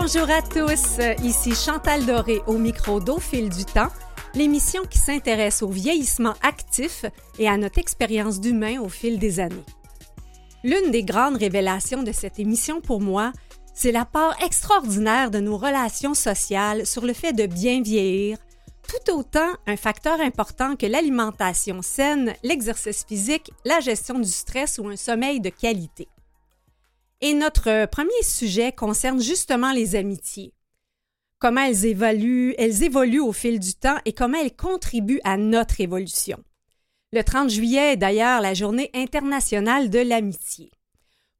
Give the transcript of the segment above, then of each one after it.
Bonjour à tous, ici Chantal Doré au micro d'Au fil du temps, l'émission qui s'intéresse au vieillissement actif et à notre expérience d'humain au fil des années. L'une des grandes révélations de cette émission pour moi, c'est la part extraordinaire de nos relations sociales sur le fait de bien vieillir, tout autant un facteur important que l'alimentation saine, l'exercice physique, la gestion du stress ou un sommeil de qualité. Et notre premier sujet concerne justement les amitiés. Comment elles évoluent, elles évoluent au fil du temps et comment elles contribuent à notre évolution. Le 30 juillet est d'ailleurs la journée internationale de l'amitié.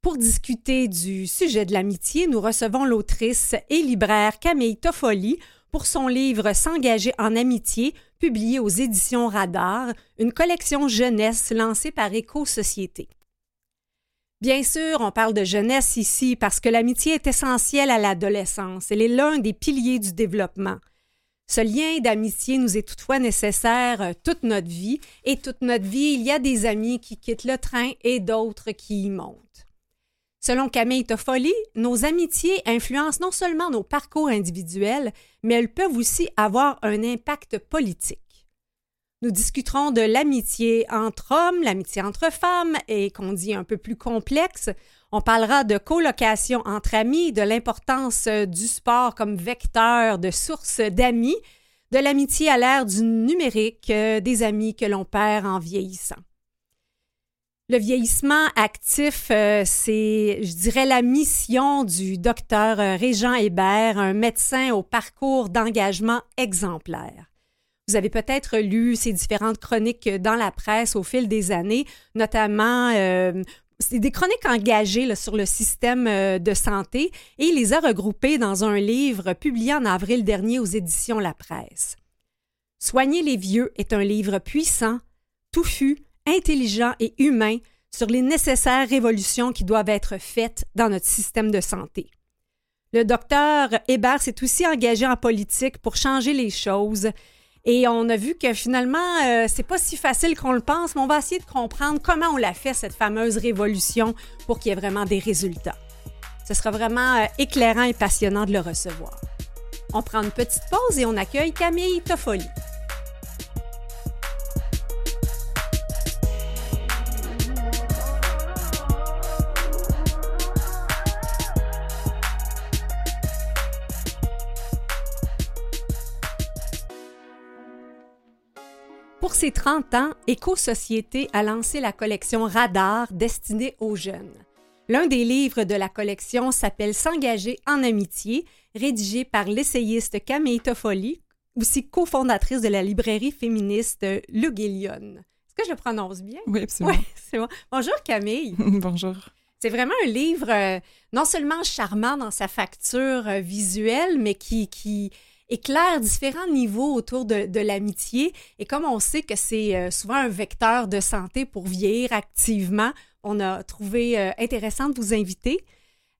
Pour discuter du sujet de l'amitié, nous recevons l'autrice et libraire Camille Toffoli pour son livre S'engager en amitié, publié aux éditions Radar, une collection jeunesse lancée par Éco-Société. Bien sûr, on parle de jeunesse ici parce que l'amitié est essentielle à l'adolescence. Elle est l'un des piliers du développement. Ce lien d'amitié nous est toutefois nécessaire euh, toute notre vie et toute notre vie, il y a des amis qui quittent le train et d'autres qui y montent. Selon Camille Toffoli, nos amitiés influencent non seulement nos parcours individuels, mais elles peuvent aussi avoir un impact politique. Nous discuterons de l'amitié entre hommes, l'amitié entre femmes et qu'on dit un peu plus complexe. On parlera de colocation entre amis, de l'importance du sport comme vecteur de source d'amis, de l'amitié à l'ère du numérique, euh, des amis que l'on perd en vieillissant. Le vieillissement actif, euh, c'est, je dirais, la mission du docteur euh, Régent Hébert, un médecin au parcours d'engagement exemplaire. Vous avez peut-être lu ces différentes chroniques dans la presse au fil des années, notamment euh, des chroniques engagées sur le système de santé et il les a regroupées dans un livre publié en avril dernier aux éditions La Presse. Soigner les vieux est un livre puissant, touffu, intelligent et humain sur les nécessaires révolutions qui doivent être faites dans notre système de santé. Le docteur Hébert s'est aussi engagé en politique pour changer les choses. Et on a vu que finalement, euh, c'est pas si facile qu'on le pense, mais on va essayer de comprendre comment on l'a fait, cette fameuse révolution, pour qu'il y ait vraiment des résultats. Ce sera vraiment euh, éclairant et passionnant de le recevoir. On prend une petite pause et on accueille Camille Toffoli. Pour ses 30 ans, Éco-Société a lancé la collection Radar destinée aux jeunes. L'un des livres de la collection s'appelle S'engager en amitié, rédigé par l'essayiste Camille Toffoli, aussi cofondatrice de la librairie féministe Le Guélion. Est-ce que je le prononce bien? Oui, absolument. Oui, c'est bon. Bonjour Camille. Bonjour. C'est vraiment un livre euh, non seulement charmant dans sa facture euh, visuelle, mais qui, qui, éclaire différents niveaux autour de, l'amitié. Et comme on sait que c'est euh, souvent un vecteur de santé pour vieillir activement, on a trouvé euh, intéressant de vous inviter.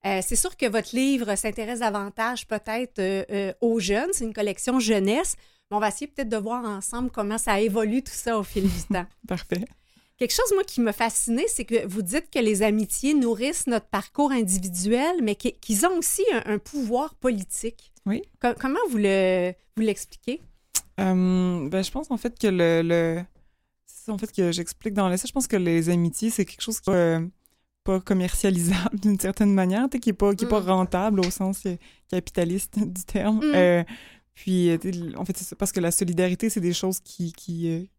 Euh, c'est sûr que votre livre s'intéresse davantage peut-être aux jeunes. C'est une collection jeunesse. Mais on va essayer peut-être de voir ensemble comment ça évolue tout ça au fil du temps. Parfait. Quelque chose, moi, qui m'a fasciné, c'est que vous dites que les amitiés nourrissent notre parcours individuel, mais qu'ils ont aussi un pouvoir politique. Oui. comment vous le vous l'expliquez? Euh, ben, je pense en fait que le, le... c'est en fait que j'explique dans l'essai. Je pense que les amitiés, c'est quelque chose qui n'est euh, pas commercialisable d'une certaine manière, qui n'est pas, qui est pas mm. rentable au sens euh, capitaliste du terme. Mm. puis, en fait, c'est parce que la solidarité, c'est des choses qui, qui,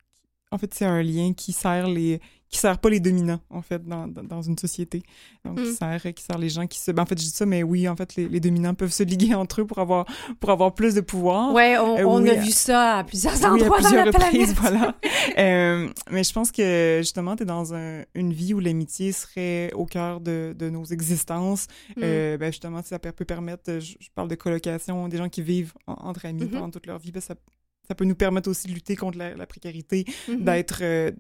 en fait, c'est un lien qui sert les qui sert pas les dominants, en fait, dans, dans, une société. Donc, qui, mm. sert, qui sert les gens qui se... Ben, en fait, je dis ça, mais oui, en fait, les, les, dominants peuvent se liguer entre eux pour avoir, pour avoir plus de pouvoir. Ouais, on, euh, on a vu ça à plusieurs endroits à plusieurs reprises, voilà. euh, mais je pense que, justement, tu es dans un, une vie où l'amitié serait au cœur de, de nos existences. Mm. Euh, ben, justement, ça peut permettre, je, parle de colocation, des gens qui vivent entre amis mm-hmm. pendant toute leur vie, ben, ça ça peut nous permettre aussi de lutter contre la, précarité, mm-hmm. d'être euh,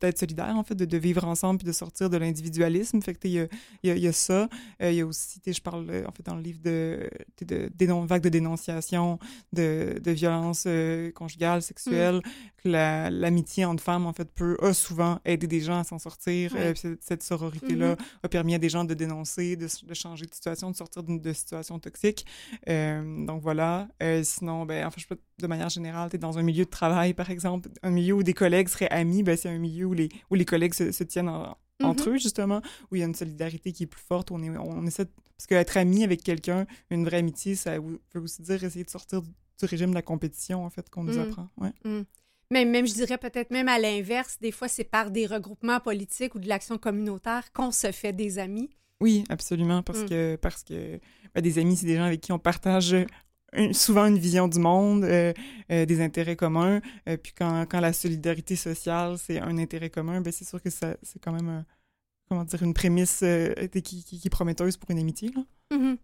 d'être solidaire, en fait, de, vivre ensemble puis de sortir de l'individualisme. Fait que, il y a, y, a, ça. Euh, il y a aussi, je parle, euh, en fait, dans le livre de, de, de vagues de dénonciation, de, de violence conjugale, sexuelle, mm. que l'amitié entre femmes, en fait, peut, a souvent aidé des gens à s'en sortir. cette, sororité-là mm-hmm. a permis à des gens de dénoncer, de, de changer de situation, de sortir de, de situations toxiques. donc, voilà. sinon, ben, enfin, je peux de manière générale, tu es dans un milieu de travail, par exemple, un milieu où des collègues seraient amis, ben, c'est un milieu où les, où les collègues se, tiennent entre mm-hmm. eux, justement, où il y a une solidarité qui est plus forte. On, est, on essaie Parce qu'être ami avec quelqu'un, une vraie amitié, ça veut aussi dire essayer de sortir du régime de la compétition, en fait, qu'on nous mm. apprend. Ouais. Mm. Même, même, je dirais peut-être même à l'inverse, des fois, c'est par des regroupements politiques ou de l'action communautaire qu'on se fait des amis. Oui, absolument, parce mm. que, parce que ben, des amis, c'est des gens avec qui on partage souvent une vision du monde, euh, euh, des intérêts communs. Euh, puis quand, quand, la solidarité sociale, c'est un intérêt commun, ben c'est sûr que ça, c'est quand même, comment dire, une prémisse qui, qui, qui, est prometteuse pour une amitié. Mm-hmm.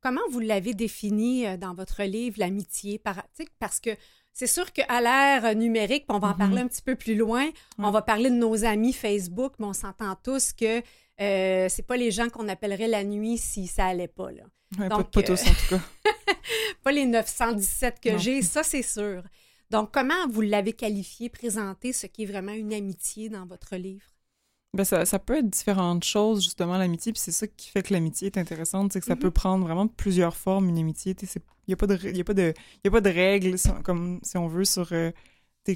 Comment vous l'avez défini dans votre livre, l'amitié? Par, parce que c'est sûr qu'à l'ère numérique, on va en parler mm-hmm. un petit peu plus loin, on va parler de nos amis Facebook, mais on s'entend tous que c'est pas les gens qu'on appellerait la nuit si ça allait pas. Là. Donc, pas, tous, en tout cas. pas les 917 que j'ai, ça c'est sûr. Donc, comment vous l'avez qualifié, présenté ce qui est vraiment une amitié dans votre livre? Ben ça, ça, peut être différentes choses, justement, l'amitié. Puis c'est ça qui fait que l'amitié est intéressante, c'est que ça mm-hmm. peut prendre vraiment plusieurs formes, une amitié. Il n'y a, pas de, y a, pas de, y a pas de règles, comme si on veut, sur euh,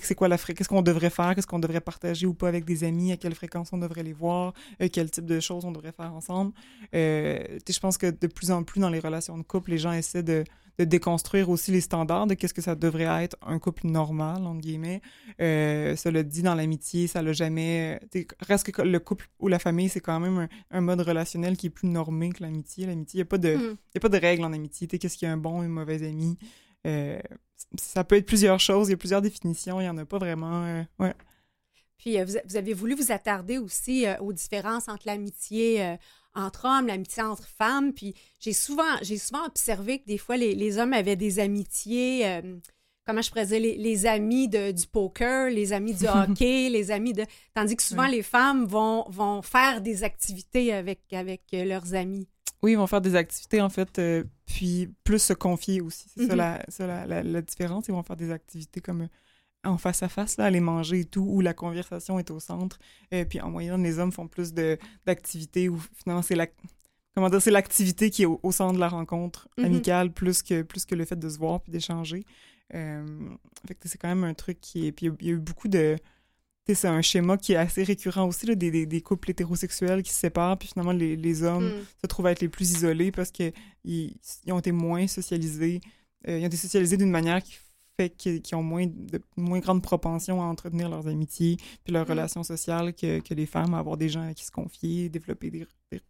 c'est quoi la qu'est-ce qu'on devrait faire, qu'est-ce qu'on devrait partager ou pas avec des amis, à quelle fréquence on devrait les voir, euh, quel type de choses on devrait faire ensemble. Euh, je pense que de plus en plus dans les relations de couple, les gens essaient de, de déconstruire aussi les standards de qu'est-ce que ça devrait être un couple normal, entre guillemets. Euh, cela dit, dans l'amitié, ça l'a jamais... Reste que le couple ou la famille, c'est quand même un, mode relationnel qui est plus normé que l'amitié. L'amitié, il n'y a, pas de, mm. a pas de règles en amitié. Qu'est-ce qui est un bon et un mauvais ami? Euh, ça peut être plusieurs choses, il y a plusieurs définitions, il n'y en a pas vraiment. Euh, ouais. Puis euh, vous, avez voulu vous attarder aussi aux différences entre l'amitié entre hommes, l'amitié entre femmes. Puis j'ai souvent, j'ai souvent observé que des fois, les, hommes avaient des amitiés, comment je pourrais dire, les, amis de, du poker, les amis du hockey, les amis de... Tandis que souvent, les femmes vont, vont faire des activités avec, avec leurs amis. Oui, ils vont faire des activités, en fait, euh, puis plus se confier aussi. C'est ça, mhm. la, la, différence. Ils vont faire des activités comme euh, en face à face, là, aller manger et tout, où la conversation est au centre. Et euh, puis en moyenne, les hommes font plus d'activités où finalement c'est la comment dire, c'est l'activité qui est au, centre de la rencontre mhm. amicale plus que plus que le fait de se voir puis d'échanger. fait que c'est quand même un truc qui est puis il y, a eu beaucoup de c'est un schéma qui est assez récurrent aussi, là, des, des, couples hétérosexuels qui se séparent, puis finalement les, les hommes mm. se trouvent à être les plus isolés parce qu'ils ils ont été moins socialisés. Euh, ils ont été socialisés d'une manière qui fait qu'ils ont moins de moins grande propension à entretenir leurs amitiés puis leurs mm. relations sociales que, que, les femmes, à avoir des gens à qui se confier, développer des, des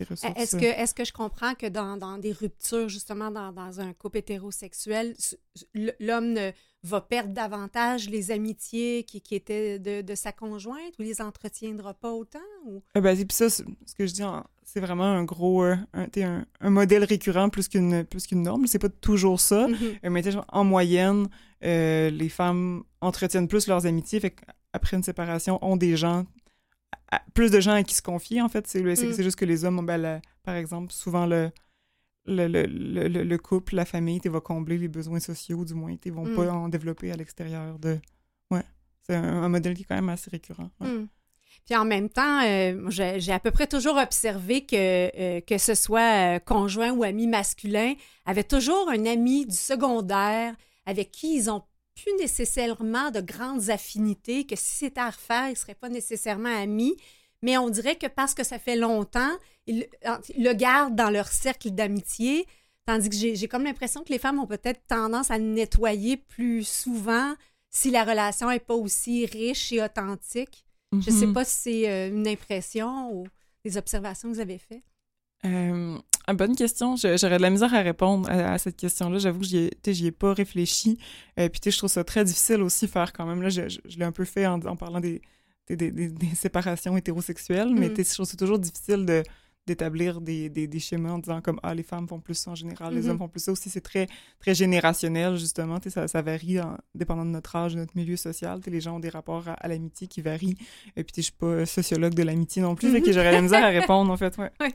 ressources. Est-ce que, est que je comprends que dans, dans des ruptures, justement, dans, dans un couple hétérosexuel, l'homme va perdre davantage les amitiés qui, qui étaient de, de, sa conjointe ou les entretiendra pas autant? Ou... Euh, ben, puis ça, ce que je dis, c'est vraiment un gros, euh, un, un, un, modèle récurrent plus qu'une plus qu'une norme. C'est pas toujours ça, mm-hmm. euh, mais en moyenne, les femmes entretiennent plus leurs amitiés, fait qu'après une séparation, ont des gens plus de gens à qui se confier, en fait. C'est mm. juste que les hommes, ben, par exemple, souvent le, le, le, le, couple, la famille, tu vas combler les besoins sociaux, du moins. Ils vont mm. pas en développer à l'extérieur de... Ouais. C'est un, modèle qui est quand même assez récurrent. Mm. Puis en même temps, euh, j'ai à peu près toujours observé que, euh, que ce soit euh, conjoint ou ami masculin, avait toujours un ami du secondaire avec qui ils ont plus nécessairement de grandes affinités, que si c'était à refaire, ils ne seraient pas nécessairement amis, mais on dirait que parce que ça fait longtemps, ils, le gardent dans leur cercle d'amitié, tandis que j'ai comme l'impression que les femmes ont peut-être tendance à nettoyer plus souvent si la relation n'est pas aussi riche et authentique. Je ne sais mhm. pas si c'est euh, une impression ou des observations que vous avez faites. Euh, bonne question. J'aurais de la misère à répondre à, cette question-là. J'avoue que j'y ai, ai pas réfléchi. Euh, puis je trouve ça très difficile aussi faire quand même. Là, je, l'ai un peu fait en, parlant des, des, des, séparations hétérosexuelles, mais mm. je trouve c'est toujours difficile de, d'établir des, des, des, schémas en disant comme ah les femmes font plus ça en général, les Mhm. hommes font plus ça aussi. C'est très très générationnel justement. Tu sais, ça, ça varie en- dépendant de notre âge, de notre milieu social. Les gens ont des rapports à, à l'amitié qui varient. Et puis je suis pas sociologue de l'amitié non plus, que j'aurais la misère à répondre en fait. Ouais.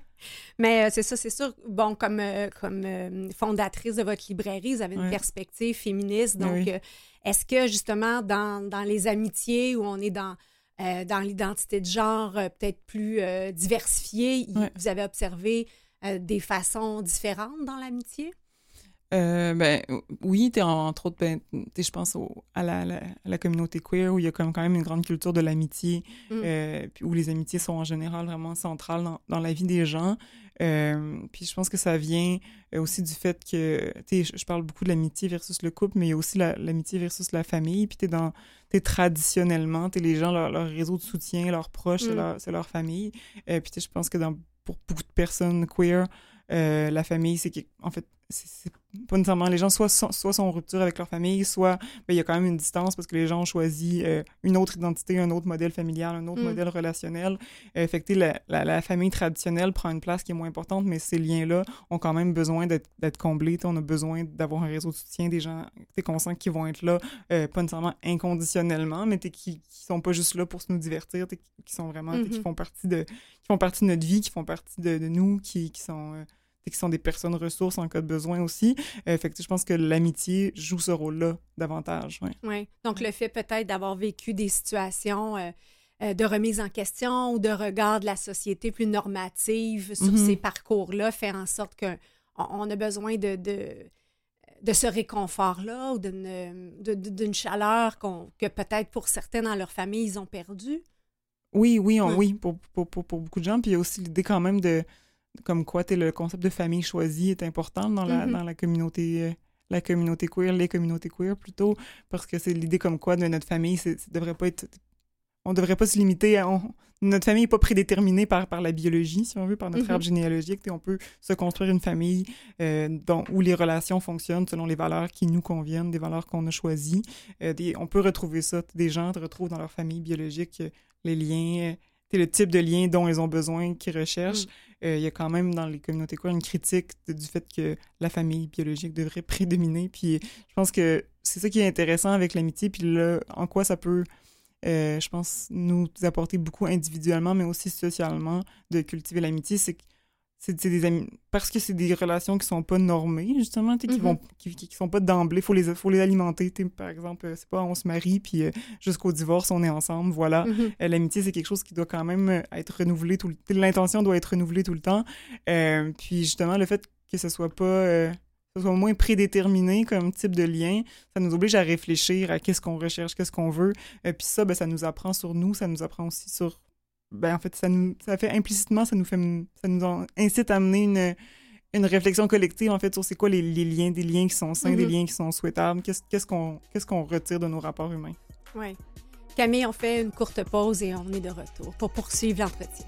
Mais euh, c'est ça, c'est sûr. Bon, comme, euh, comme euh, fondatrice de votre librairie, vous avez une Ouais. perspective féministe. Ben Donc, oui. est-ce que justement, dans, dans les amitiés où on est dans, euh, dans l'identité de genre euh, peut-être plus euh, diversifiée, Ouais. vous avez observé des façons différentes dans l'amitié? Ben oui, entre autres, ben, je pense au- à, la, la- à la communauté queer où il y a comme quand même une grande culture de l'amitié, Mm. où les amitiés sont en général vraiment centrales dans, dans la vie des gens. Euh, puis je pense que ça vient euh, aussi du fait que, tu je, parle beaucoup de l'amitié versus le couple, mais il y a aussi la- l'amitié versus la famille. Puis t'es dans, t'es traditionnellement, t'es les gens, leur, leur réseau de soutien, leurs proches, c'est Mm. leur, c'est leur famille. Euh, puis tu sais, je pense que dans, pour beaucoup de personnes queer, euh, la famille, c'est en fait, c'est pas nécessairement les gens soit sont, soit sont en rupture avec leur famille, soit ben, il y a quand même une distance parce que les gens ont choisi euh, une autre identité, un autre modèle familial, un autre Mm. modèle relationnel. Euh, fait que, la, la, la famille traditionnelle prend une place qui est moins importante, mais ces liens-là ont quand même besoin d'être comblés. On a besoin d'avoir un réseau de soutien, des gens qu'on sent qui vont être là, euh, pas nécessairement inconditionnellement, mais qui, qui sont pas juste là pour se nous divertir, qui, sont vraiment, qui Mhm. font partie de qui font partie de notre vie, qui font partie de, de nous, qui, qui sont qui sont des personnes ressources en cas de besoin aussi. Euh, fait que je pense que l'amitié joue ce rôle-là davantage. Ouais. Donc, le fait peut-être d'avoir vécu des situations euh, euh, de remise en question ou de regard de la société plus normative sur Mhm. ces parcours-là fait en sorte qu'on on a besoin de, de, de ce réconfort-là ou d'une chaleur que peut-être pour certains dans leur famille, ils ont perdu. Oui, oui, on- oui, pour, pour, pour, pour beaucoup de gens. Puis il y a aussi l'idée quand même de, comme quoi, t'es le concept de famille choisie est important dans la, Mhm. dans la communauté, euh, la communauté queer, les communautés queer plutôt, parce que c'est l'idée comme quoi de notre famille, c'est, devrait pas être, on devrait pas se limiter à, on- notre famille n'est pas prédéterminée par, par la biologie, si on veut, par notre Mhm. arbre généalogique. On peut se construire une famille euh, dont, où les relations fonctionnent selon les valeurs qui nous conviennent, des valeurs qu'on a choisies. Euh, des- on peut retrouver ça. Des gens retrouvent dans leur famille biologique, les liens, le type de lien dont ils ont besoin, qu'ils recherchent. Euh, Il y a quand même dans les communautés queer une critique du fait que la famille biologique devrait prédominer. Puis je pense que c'est ça qui est intéressant avec l'amitié, puis là, en quoi ça peut, euh, je pense, nous apporter beaucoup individuellement, mais aussi socialement, de cultiver l'amitié, c'est que c'est des amis parce que c'est des relations qui sont pas normées justement qui Mhm. vont qui, qui sont pas d'emblée faut les faut les alimenter par exemple euh, c'est pas on se marie puis euh, jusqu'au divorce on est ensemble voilà Mhm. euh, l'amitié, c'est quelque chose qui doit quand même être renouvelé tout. L'intention doit être renouvelée tout le temps. Euh, puis justement, le fait que ce soit pas... euh, ce soit moins prédéterminé comme type de lien, ça nous oblige à réfléchir à qu'est-ce qu'on recherche, qu'est-ce qu'on veut. Euh, puis ça, ben, ça nous apprend sur nous, ça nous apprend aussi sur... Ben, en fait, ça nous ça fait implicitement, ça nous fait... Ça nous en- incite à mener une une réflexion collective en fait sur c'est quoi les, les liens, des liens qui sont sains, des Mhm. liens qui sont souhaitables, qu'est-ce qu'on qu'est-ce qu'on retire de nos rapports humains? Ouais. Camille, on fait une courte pause et on est de retour pour poursuivre l'entretien.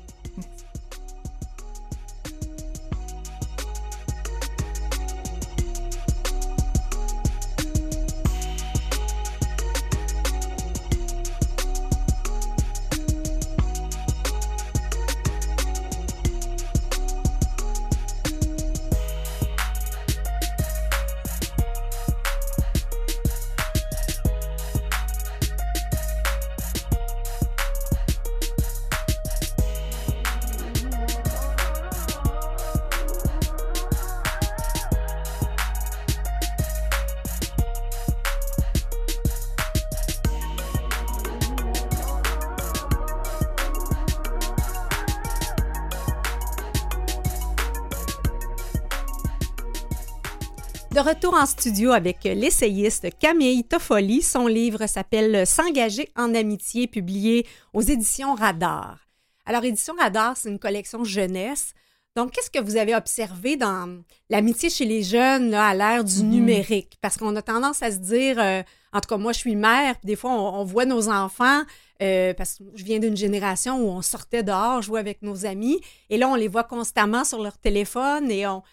Retour en studio avec l'essayiste Camille Toffoli. Son livre s'appelle S'engager en amitié, publié aux éditions Radar. Alors, Édition Radar, c'est une collection jeunesse. Donc, qu'est-ce que vous avez observé dans l'amitié chez les jeunes là, à l'ère du Mhm. numérique? Parce qu'on a tendance à se dire, euh, en tout cas, moi, je suis mère, puis des fois, on, on voit nos enfants, euh, parce que je viens d'une génération où on sortait dehors, jouer avec nos amis, et là, on les voit constamment sur leur téléphone et on,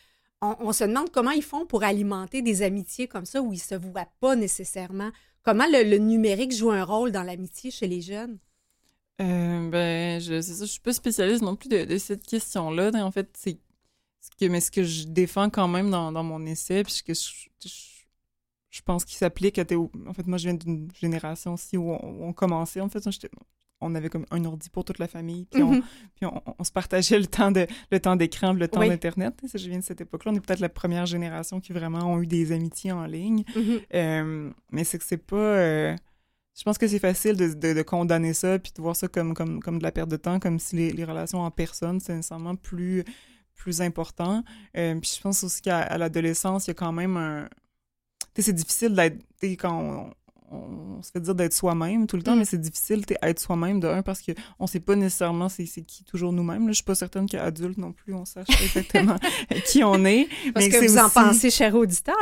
on, on se demande comment ils font pour alimenter des amitiés comme ça où ils se voient pas nécessairement. Comment le, numérique joue un rôle dans l'amitié chez les jeunes? Euh, ben, je, c'est je suis pas spécialiste non plus de, cette question-là. En fait, c'est ce que, je défends quand même dans, mon essai, puisque je, je, pense qu'il s'applique à... En fait, moi, je viens d'une génération aussi où on, commençait, en fait, on avait comme un ordi pour toute la famille, puis, on, mm-hmm. puis on, se partageait le temps de le temps d'écran, le temps d'internet. Je viens de cette époque-là. On est peut-être la première génération qui vraiment ont eu des amitiés en ligne. Mm-hmm. Euh, mais c'est que c'est pas. Euh, je pense que c'est facile de, de, condamner ça puis de voir ça comme, comme, comme de la perte de temps, comme si les, les relations en personne, c'est nécessairement plus, plus important. Euh, puis je pense aussi qu'à l'adolescence, il y a quand même un. C'est difficile d'être. Quand on, se fait dire d'être soi-même tout le temps, mm. mais c'est difficile d'être soi-même de un parce qu'on ne sait pas nécessairement c'est qui toujours nous-mêmes. Je suis pas certaine qu'adulte non plus, on sache exactement qui on est. Parce que vous en pensez, cher auditeur.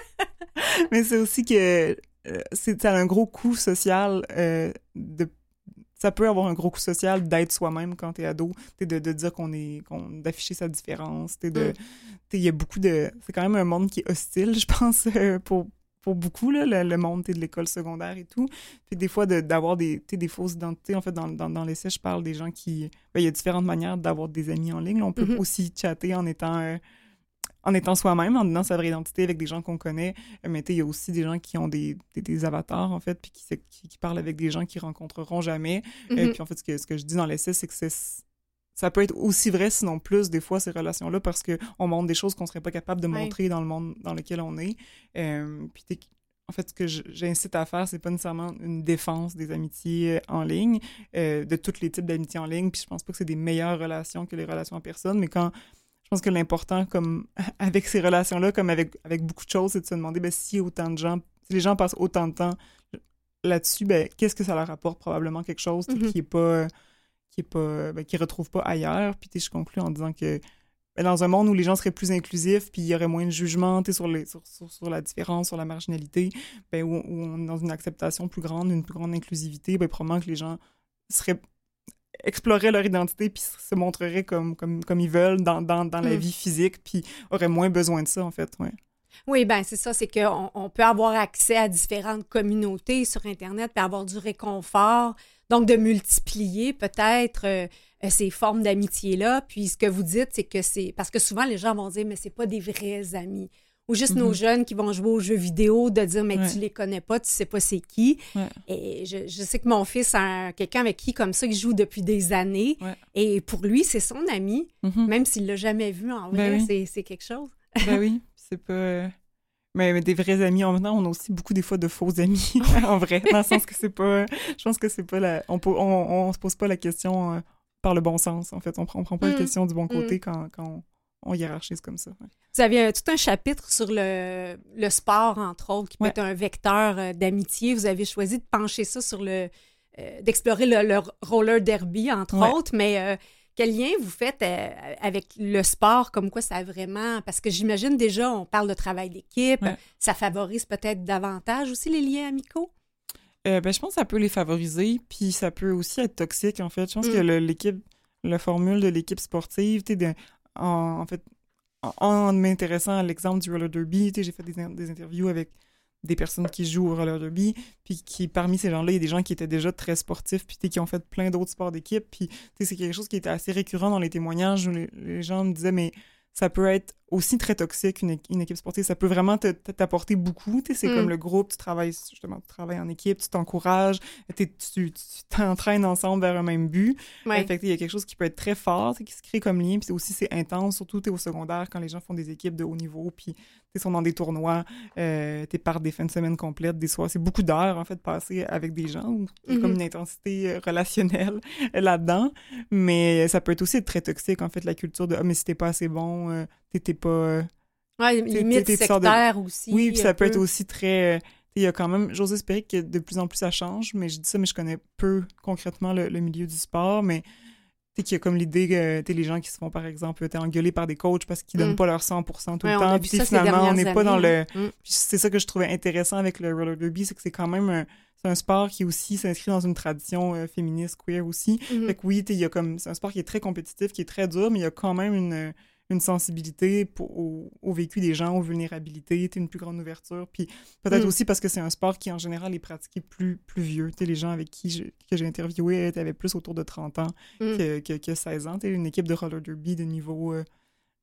mais c'est aussi que euh, c'est un gros coût social euh, de ça peut avoir un gros coût social d'être soi-même quand t'es ado, de, de dire qu'on est, d'afficher sa différence, de, mm. il y a beaucoup de, c'est quand même un monde qui est hostile, je pense, euh, pour, pour beaucoup, là, le, monde de l'école secondaire et tout. Puis des fois, d'avoir des, des fausses identités. En fait, dans, dans, dans l'essai, je parle des gens qui... Ben, il y a différentes manières d'avoir des amis en ligne. On peut mm-hmm. aussi chatter en étant en étant soi-même, en donnant sa vraie identité avec des gens qu'on connaît. Euh, mais il y a aussi des gens qui ont des, des, avatars, en fait, puis qui, qui, parlent avec des gens qu'ils rencontreront jamais. Euh, mm-hmm. puis en fait, ce que, ce que je dis dans l'essai, c'est que ça peut être aussi vrai, sinon plus, des fois, ces relations-là, parce qu'on montre des choses qu'on serait pas capable de montrer dans le monde dans lequel on est. Euh, puis en fait, ce que j'incite à faire, c'est pas nécessairement une défense des amitiés en ligne, de tous les types d'amitiés en ligne. Puis je pense pas que c'est des meilleures relations que les relations en personne, mais quand je pense que l'important, comme avec ces relations-là, comme avec, avec beaucoup de choses, c'est de se demander ben, si autant de gens, si les gens passent autant de temps là-dessus, ben, qu'est-ce que ça leur apporte? Probablement quelque chose mm-hmm. qui est pas qui est pas ben, qui retrouvent pas ailleurs. Puis je conclue en disant que ben, dans un monde où les gens seraient plus inclusifs, puis il y aurait moins de jugement sur, les, sur, sur, la différence, sur la marginalité, ben, où, on est dans une acceptation plus grande, une plus grande inclusivité, ben, probablement que les gens seraient explorer leur identité puis se montreraient comme, comme, comme ils veulent dans, dans, dans la mm. vie physique puis auraient moins besoin de ça, en fait, ouais. Oui, ben c'est ça, c'est qu'on on peut avoir accès à différentes communautés sur Internet puis avoir du réconfort, donc de multiplier peut-être euh, ces formes d'amitié-là. Puis ce que vous dites, c'est que c'est... Parce que souvent, les gens vont dire, mais c'est pas des vrais amis ou juste nos mhm. jeunes qui vont jouer aux jeux vidéo, de dire, mais tu les connais pas, tu sais pas c'est qui. Et je, je, sais que mon fils a quelqu'un avec qui, comme ça, il joue depuis des années. Et pour lui, c'est son ami, mhm. même s'il l'a jamais vu en vrai, ben c'est quelque chose. ben oui, c'est pas. Euh, mais, des vrais amis, en venant, on a aussi beaucoup des fois de faux amis, en vrai, dans le sens que c'est pas. Je pense que c'est pas la. On, on, on, se pose pas la question euh, par le bon sens, en fait. On prend, on prend pas la mm. question du bon côté mm. quand, quand on on hiérarchise comme ça. Vous aviez tout un chapitre sur le, le, sport, entre autres, qui peut être un vecteur euh, d'amitié. Vous avez choisi de pencher ça sur le. Euh, d'explorer le, roller derby, entre autres, mais. Euh, quel lien vous faites avec le sport, comme quoi ça a vraiment... Parce que j'imagine déjà, on parle de travail d'équipe, ça favorise peut-être davantage aussi les liens amicaux? ben, je pense que ça peut les favoriser, puis ça peut aussi être toxique, en fait. Je pense que mm. l'équipe, la formule de l'équipe sportive, en, fait, en, m'intéressant à l'exemple du roller derby, j'ai fait des, interviews avec des personnes qui jouent au roller derby, puis qui, parmi ces gens-là, il y a des gens qui étaient déjà très sportifs, puis qui ont fait plein d'autres sports d'équipe, puis c'est quelque chose qui était assez récurrent dans les témoignages où les gens me disaient, mais ça peut être aussi très toxique, une, équipe sportive. Ça peut vraiment t'apporter beaucoup. C'est comme mm. le groupe, tu travailles justement, tu travailles en équipe, tu t'encourages, tu t'entraînes ensemble vers un même but. Ouais. Fait il y a quelque chose qui peut être très fort, qui se crée comme lien. Puis aussi, c'est intense, surtout es au secondaire quand les gens font des équipes de haut niveau, puis ils sont dans des tournois, euh, es par des fins de semaine complètes, des soirs. C'est beaucoup d'heures, en fait, passées avec des gens. Il y a comme mm-hmm. une intensité euh, relationnelle là-dedans. Mais ça peut être aussi très toxique, en fait, la culture de « Ah, mais si t'es pas assez bon, euh, t'étais pas. Euh, ouais, limite sectaire aussi. Oui, puis ça peut être aussi très. Euh, il y a quand même, j'ose espérer que de plus en plus ça change, mais je dis ça, mais je connais peu concrètement le, milieu du sport, mais tu qu'il y a comme l'idée que les gens qui se font, par exemple, engueulés par des coachs parce qu'ils donnent mm. pas leur 100% tout le temps, puis finalement, on n'est pas dans le... Mm. c'est ça que je trouvais intéressant avec le roller derby, c'est que c'est quand même un, un sport qui aussi s'inscrit dans une tradition euh, féministe, queer aussi. Mm-hmm. Fait que oui, il y a comme... C'est un sport qui est très compétitif, qui est très dur, mais il y a quand même une une sensibilité pour, au, vécu des gens, aux vulnérabilités, une plus grande ouverture. Puis peut-être mm. aussi parce que c'est un sport qui, en général, est pratiqué plus, plus vieux. les gens avec qui que j'ai interviewé avaient plus autour de 30 ans mm. que, que, 16 ans. une équipe de roller derby de niveau... Euh,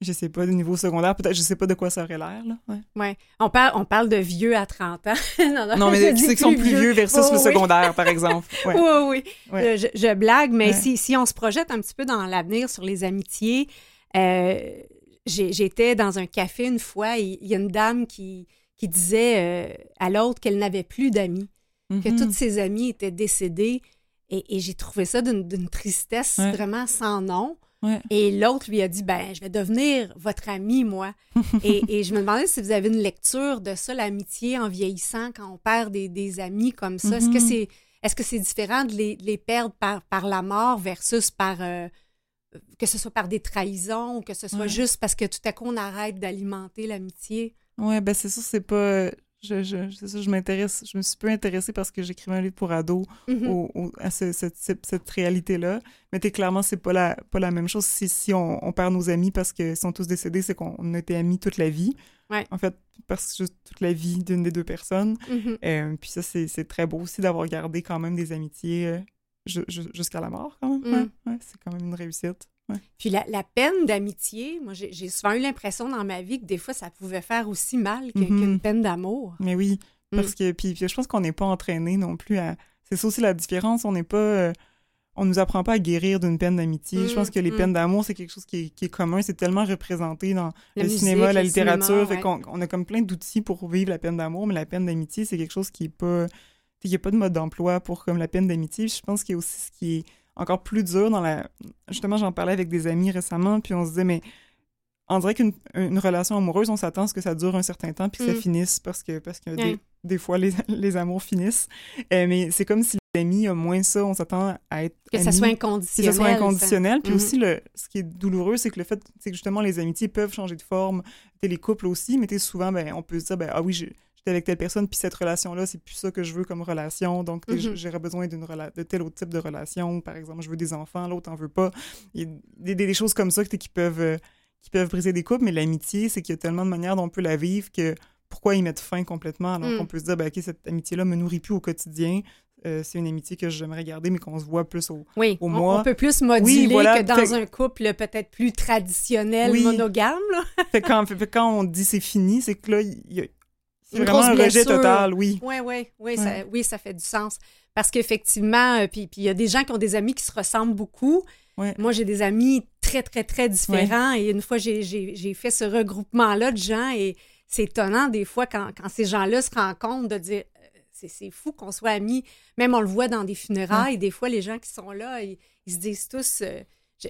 je sais pas, de niveau secondaire, peut-être, je sais pas de quoi ça aurait l'air, là. Ouais. ouais. On, parle, on parle de vieux à 30 ans. non, mais ceux qui sont plus vieux, versus le secondaire, par exemple. Oui, oui. oui. Je, blague, mais si, si on se projette un petit peu dans l'avenir sur les amitiés, euh, j'étais dans un café une fois et il y a une dame qui, qui disait euh, à l'autre qu'elle n'avait plus d'amis, que mm-hmm. toutes ses amies étaient décédées. Et, et j'ai trouvé ça d'une tristesse vraiment sans nom. Et l'autre lui a dit ben je vais devenir votre ami moi. et, je me demandais si vous avez une lecture de ça l'amitié en vieillissant quand on perd des, amis comme ça. Est-ce que mm-hmm. c'est est-ce que c'est différent de les, perdre par, par la mort versus par euh, que ce soit par des trahisons ou que ce soit juste parce que tout à coup on arrête d'alimenter l'amitié? Ouais, ben c'est ça, c'est pas je, je, c'est ça, je m'intéresse, je me suis peu intéressée parce que j'écrivais un livre pour ados mm-hmm. à cette, réalité-là. Mais clairement, c'est pas la, pas la même chose. Si, si on, perd nos amis parce qu'ils sont tous décédés, c'est qu'on a été amis toute la vie. En fait, parce que toute la vie d'une des deux personnes. Euh, puis ça, c'est très beau aussi d'avoir gardé quand même des amitiés euh, jusqu'à la mort, quand même. Mm. Ouais, c'est quand même une réussite. Puis la, peine d'amitié, moi, j'ai souvent eu l'impression dans ma vie que des fois, ça pouvait faire aussi mal mm-hmm. qu'une peine d'amour. Mais oui, parce mm. que puis, je pense qu'on n'est pas entraîné non plus à... C'est ça aussi la différence, on n'est pas... Euh, on nous apprend pas à guérir d'une peine d'amitié. je pense que les mm, mm. peines d'amour, c'est quelque chose qui est, commun, c'est tellement représenté dans le cinéma, la littérature, fait qu'on on a comme plein d'outils pour vivre la peine d'amour, mais la peine d'amitié, c'est quelque chose qui est pas... Il n'y a pas de mode d'emploi pour comme la peine d'amitié. Je pense qu'il y a aussi ce qui est encore plus dur dans la... Justement, j'en parlais avec des amis récemment, puis on se disait, mais on dirait qu'une relation amoureuse, on s'attend à ce que ça dure un certain temps puis que ça mm. finisse parce que, parce que des, fois, les, les amours finissent. Euh, mais c'est comme si les amis, moins ça, on s'attend à être Que ça soit inconditionnel. Que ça soit inconditionnel. Puis mm-hmm. aussi, le, ce qui est douloureux, c'est que le fait, c'est que justement, les amitiés peuvent changer de forme. les couples aussi, mais souvent, ben, on peut se dire, ben, ah oui, avec telle personne, puis cette relation-là, c'est plus ça que je veux comme relation. Donc, mm-hmm. j'aurais besoin d'une de tel autre type de relation. Par exemple, je veux des enfants, l'autre en veut pas. Il y a des, choses comme ça qui peuvent, euh, qui peuvent briser des couples, mais l'amitié, c'est qu'il y a tellement de manières dont on peut la vivre que pourquoi y mettre fin complètement alors mm. qu'on peut se dire, ben, OK, cette amitié-là me nourrit plus au quotidien. Euh, c'est une amitié que j'aimerais garder, mais qu'on se voit plus au, oui, au mois. On, peut plus moduler que dans un couple peut-être plus traditionnel, monogame. fait quand, quand on dit c'est fini, c'est que là, il y a, c'est vraiment un rejet total, oui. Oui, oui, oui, ça, oui, ça fait du sens. Parce qu'effectivement, euh, puis il y a des gens qui ont des amis qui se ressemblent beaucoup. Moi, j'ai des amis très, très, très différents. Et une fois, j'ai fait ce regroupement-là de gens et c'est étonnant des fois quand, quand ces gens-là se rencontrent de dire euh, c'est fou qu'on soit amis. Même on le voit dans des funérailles. Des fois, les gens qui sont là, ils, se disent tous euh,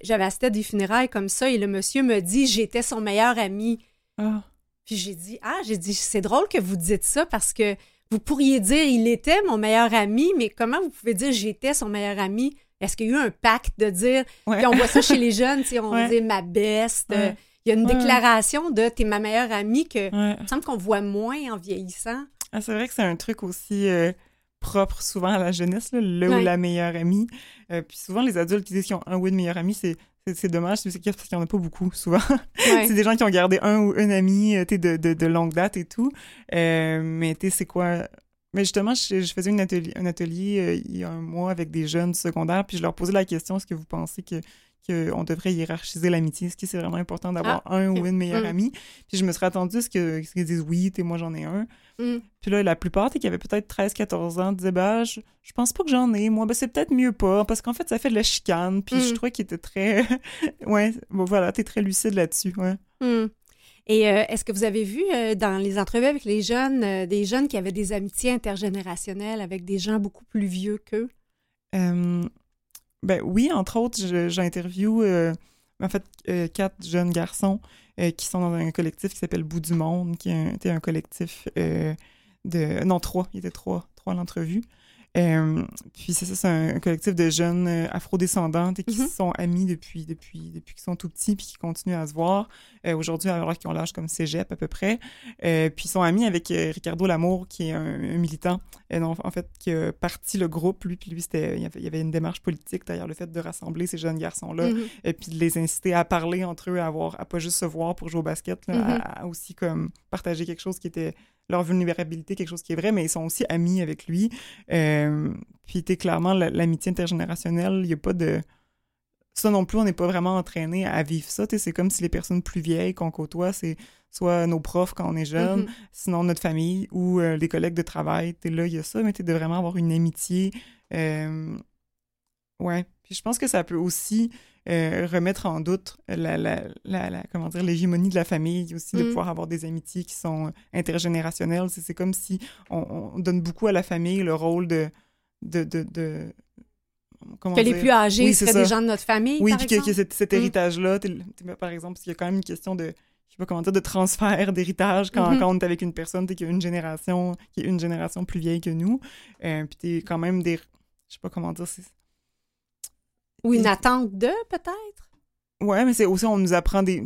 J'avais assisté à des funérailles comme ça et le monsieur me dit J'étais son meilleur ami. Ah. Puis j'ai dit, ah, j'ai dit, c'est drôle que vous dites ça parce que vous pourriez dire, il était mon meilleur ami, mais comment vous pouvez dire, j'étais son meilleur ami? Est-ce qu'il y a eu un pacte de dire, puis on voit ça chez les jeunes, on dit ma best. il y a une déclaration de t'es ma meilleure amie que il me semble qu'on voit moins en vieillissant. Ah, c'est vrai que c'est un truc aussi euh, propre souvent à la jeunesse, le ou la meilleure amie. Euh, puis souvent, les adultes qui disent qu'ils ont un ou une meilleure amie, c'est c'est dommage, c'est parce qu'il n'y en a pas beaucoup, souvent. c'est des gens qui ont gardé un ou une amie euh, de, de, de, longue date et tout. Euh, mais tu sais, c'est quoi... Mais justement, je, faisais une atelier, un atelier euh, il y a un mois avec des jeunes secondaires, puis je leur posais la question, est-ce que vous pensez que qu'on devrait hiérarchiser l'amitié. Est-ce que c'est vraiment important d'avoir ah, un ou une meilleure mm. amie? Puis je me serais attendue à ce qu'ils disent oui, et moi j'en ai un. Mm. Puis là, la plupart, qui avaient peut-être 13-14 ans, disaient bah, je, pense pas que j'en ai, moi, ben, c'est peut-être mieux pas, parce qu'en fait, ça fait de la chicane. Puis je mm. trouvais qu'il était très. ouais, bon, voilà, t'es très lucide là-dessus, ouais. Et euh, est-ce que vous avez vu euh, dans les entrevues avec les jeunes, euh, des jeunes qui avaient des amitiés intergénérationnelles avec des gens beaucoup plus vieux qu'eux? Ben oui, entre autres, j'interviewe en fait quatre jeunes garçons qui sont dans un collectif qui s'appelle Bout du Monde, qui était un collectif de. Non, trois. Il était trois, trois à l'entrevue. Euh, puis c'est ça, c'est un, collectif de jeunes euh, afrodescendantes et qui Mhm. sont amis depuis, depuis, depuis qu'ils sont tout petits puis qui continuent à se voir. Euh, Aujourd'hui, alors qu'ils ont l'âge comme cégep à peu près. Euh, puis ils sont amis avec euh, Ricardo Lamour, qui est un, un militant, non, en fait, qui a parti le groupe. Lui, puis lui, c'était, il y avait- une démarche politique derrière le fait de rassembler ces jeunes garçons-là Mhm. et puis de les inciter à parler entre eux, à avoir, à pas juste se voir pour jouer au basket, là, Mhm. à, à aussi comme partager quelque chose qui était leur vulnérabilité, quelque chose qui est vrai, mais ils sont aussi amis avec lui. Euh, puis t'es clairement la- l'amitié intergénérationnelle, il y a pas de ça non plus, on n'est pas vraiment entraîné à vivre ça. C'est comme si les personnes plus vieilles qu'on côtoie, c'est soit nos profs quand on est jeune, Mhm. sinon notre famille ou euh, les collègues de travail. T'es là, il y a ça, mais t'es de vraiment avoir une amitié. euh, Ouais. Puis je pense que ça peut aussi euh, remettre en doute la, la, la, la- comment dire l'hégémonie de la famille, aussi de Mm. pouvoir avoir des amitiés qui sont intergénérationnelles. C'est comme si on, on donne beaucoup à la famille le rôle de de, de, de- comment Que les dire? plus âgés Oui, seraient des gens de notre famille, Oui, par puis qu'il y a- a cet, cet Mm. héritage-là, par exemple, parce qu'il y a quand même une question de, je sais pas comment dire, de transfert d'héritage quand, Mhm. quand on est avec une personne qui a une génération, qui est une génération plus vieille que nous, euh, puis t'es quand même des, je sais pas comment dire, c'est- Ou une attente de, peut-être? ouais, mais c'est aussi, on nous apprend des,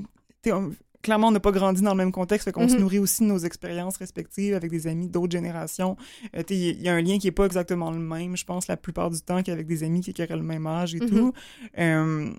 on- clairement, on n'a pas grandi dans le même contexte, fait qu'on se Mhm. nourrit aussi de nos expériences respectives avec des amis d'autres générations. Euh, Il y a un lien qui est pas exactement le même, je pense, la plupart du temps, qu'avec des amis qui, qui auraient le même âge et Mhm. tout. Euh,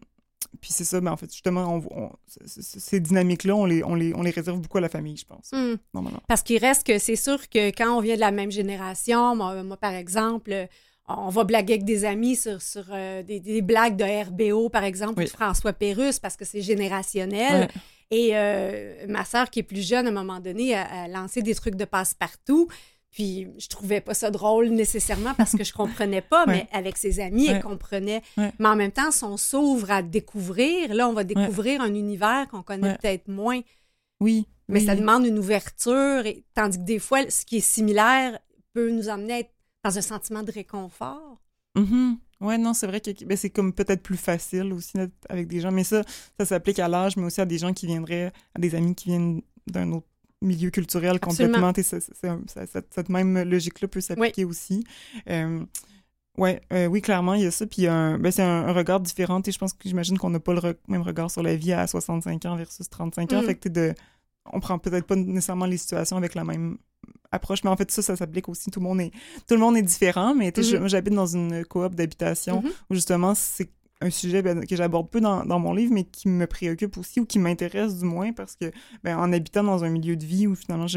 puis c'est ça, mais en fait, justement, on, on- ces dynamiques-là, on les, on, les, on les réserve beaucoup à la famille, je pense, Hmm. normalement. Parce qu'il reste que c'est sûr que quand on vient de la même génération, moi, moi, par exemple, on va blaguer avec des amis sur, sur euh, des, des blagues de RBO, par exemple, Oui. ou de François Pérusse, parce que c'est générationnel. Et euh, ma sœur, qui est plus jeune, à un moment donné, a, a lancé des trucs de passe-partout. Puis je trouvais pas ça drôle nécessairement parce que je comprenais pas, Ouais. mais avec ses amis, elle comprenait. Ouais. Mais en même temps, si on s'ouvre à découvrir, là, on va découvrir un univers qu'on connaît peut-être moins. Oui. Mais oui. ça demande une ouverture, et, tandis que des fois, ce qui est similaire peut nous amener à être dans un sentiment de réconfort. Mhm. Ouais, non, c'est vrai que ben, c'est comme peut-être plus facile aussi d'être avec des gens, mais ça, ça s'applique à l'âge, mais aussi à des gens qui viendraient, à des amis qui viennent d'un autre milieu culturel Absolument. complètement. Un- ça- cette, même logique-là peut s'appliquer aussi. Euh, ouais, euh, oui, clairement, il y a ça. Puis un- ben, c'est un, un regard différent. Et je pense que j'imagine qu'on n'a pas le re- même regard sur la vie à 65 ans versus 35 ans. Mm. Fait que de, on prend peut-être pas nécessairement les situations avec la même approche, mais en fait, ça, ça s'applique aussi. Tout le monde est, tout le monde est différent, mais Mhm. moi, j'habite dans une coop d'habitation Mhm. où justement, c'est un sujet ben, que j'aborde peu dans, dans mon livre, mais qui me préoccupe aussi ou qui m'intéresse du moins parce que, ben, en habitant dans un milieu de vie où finalement,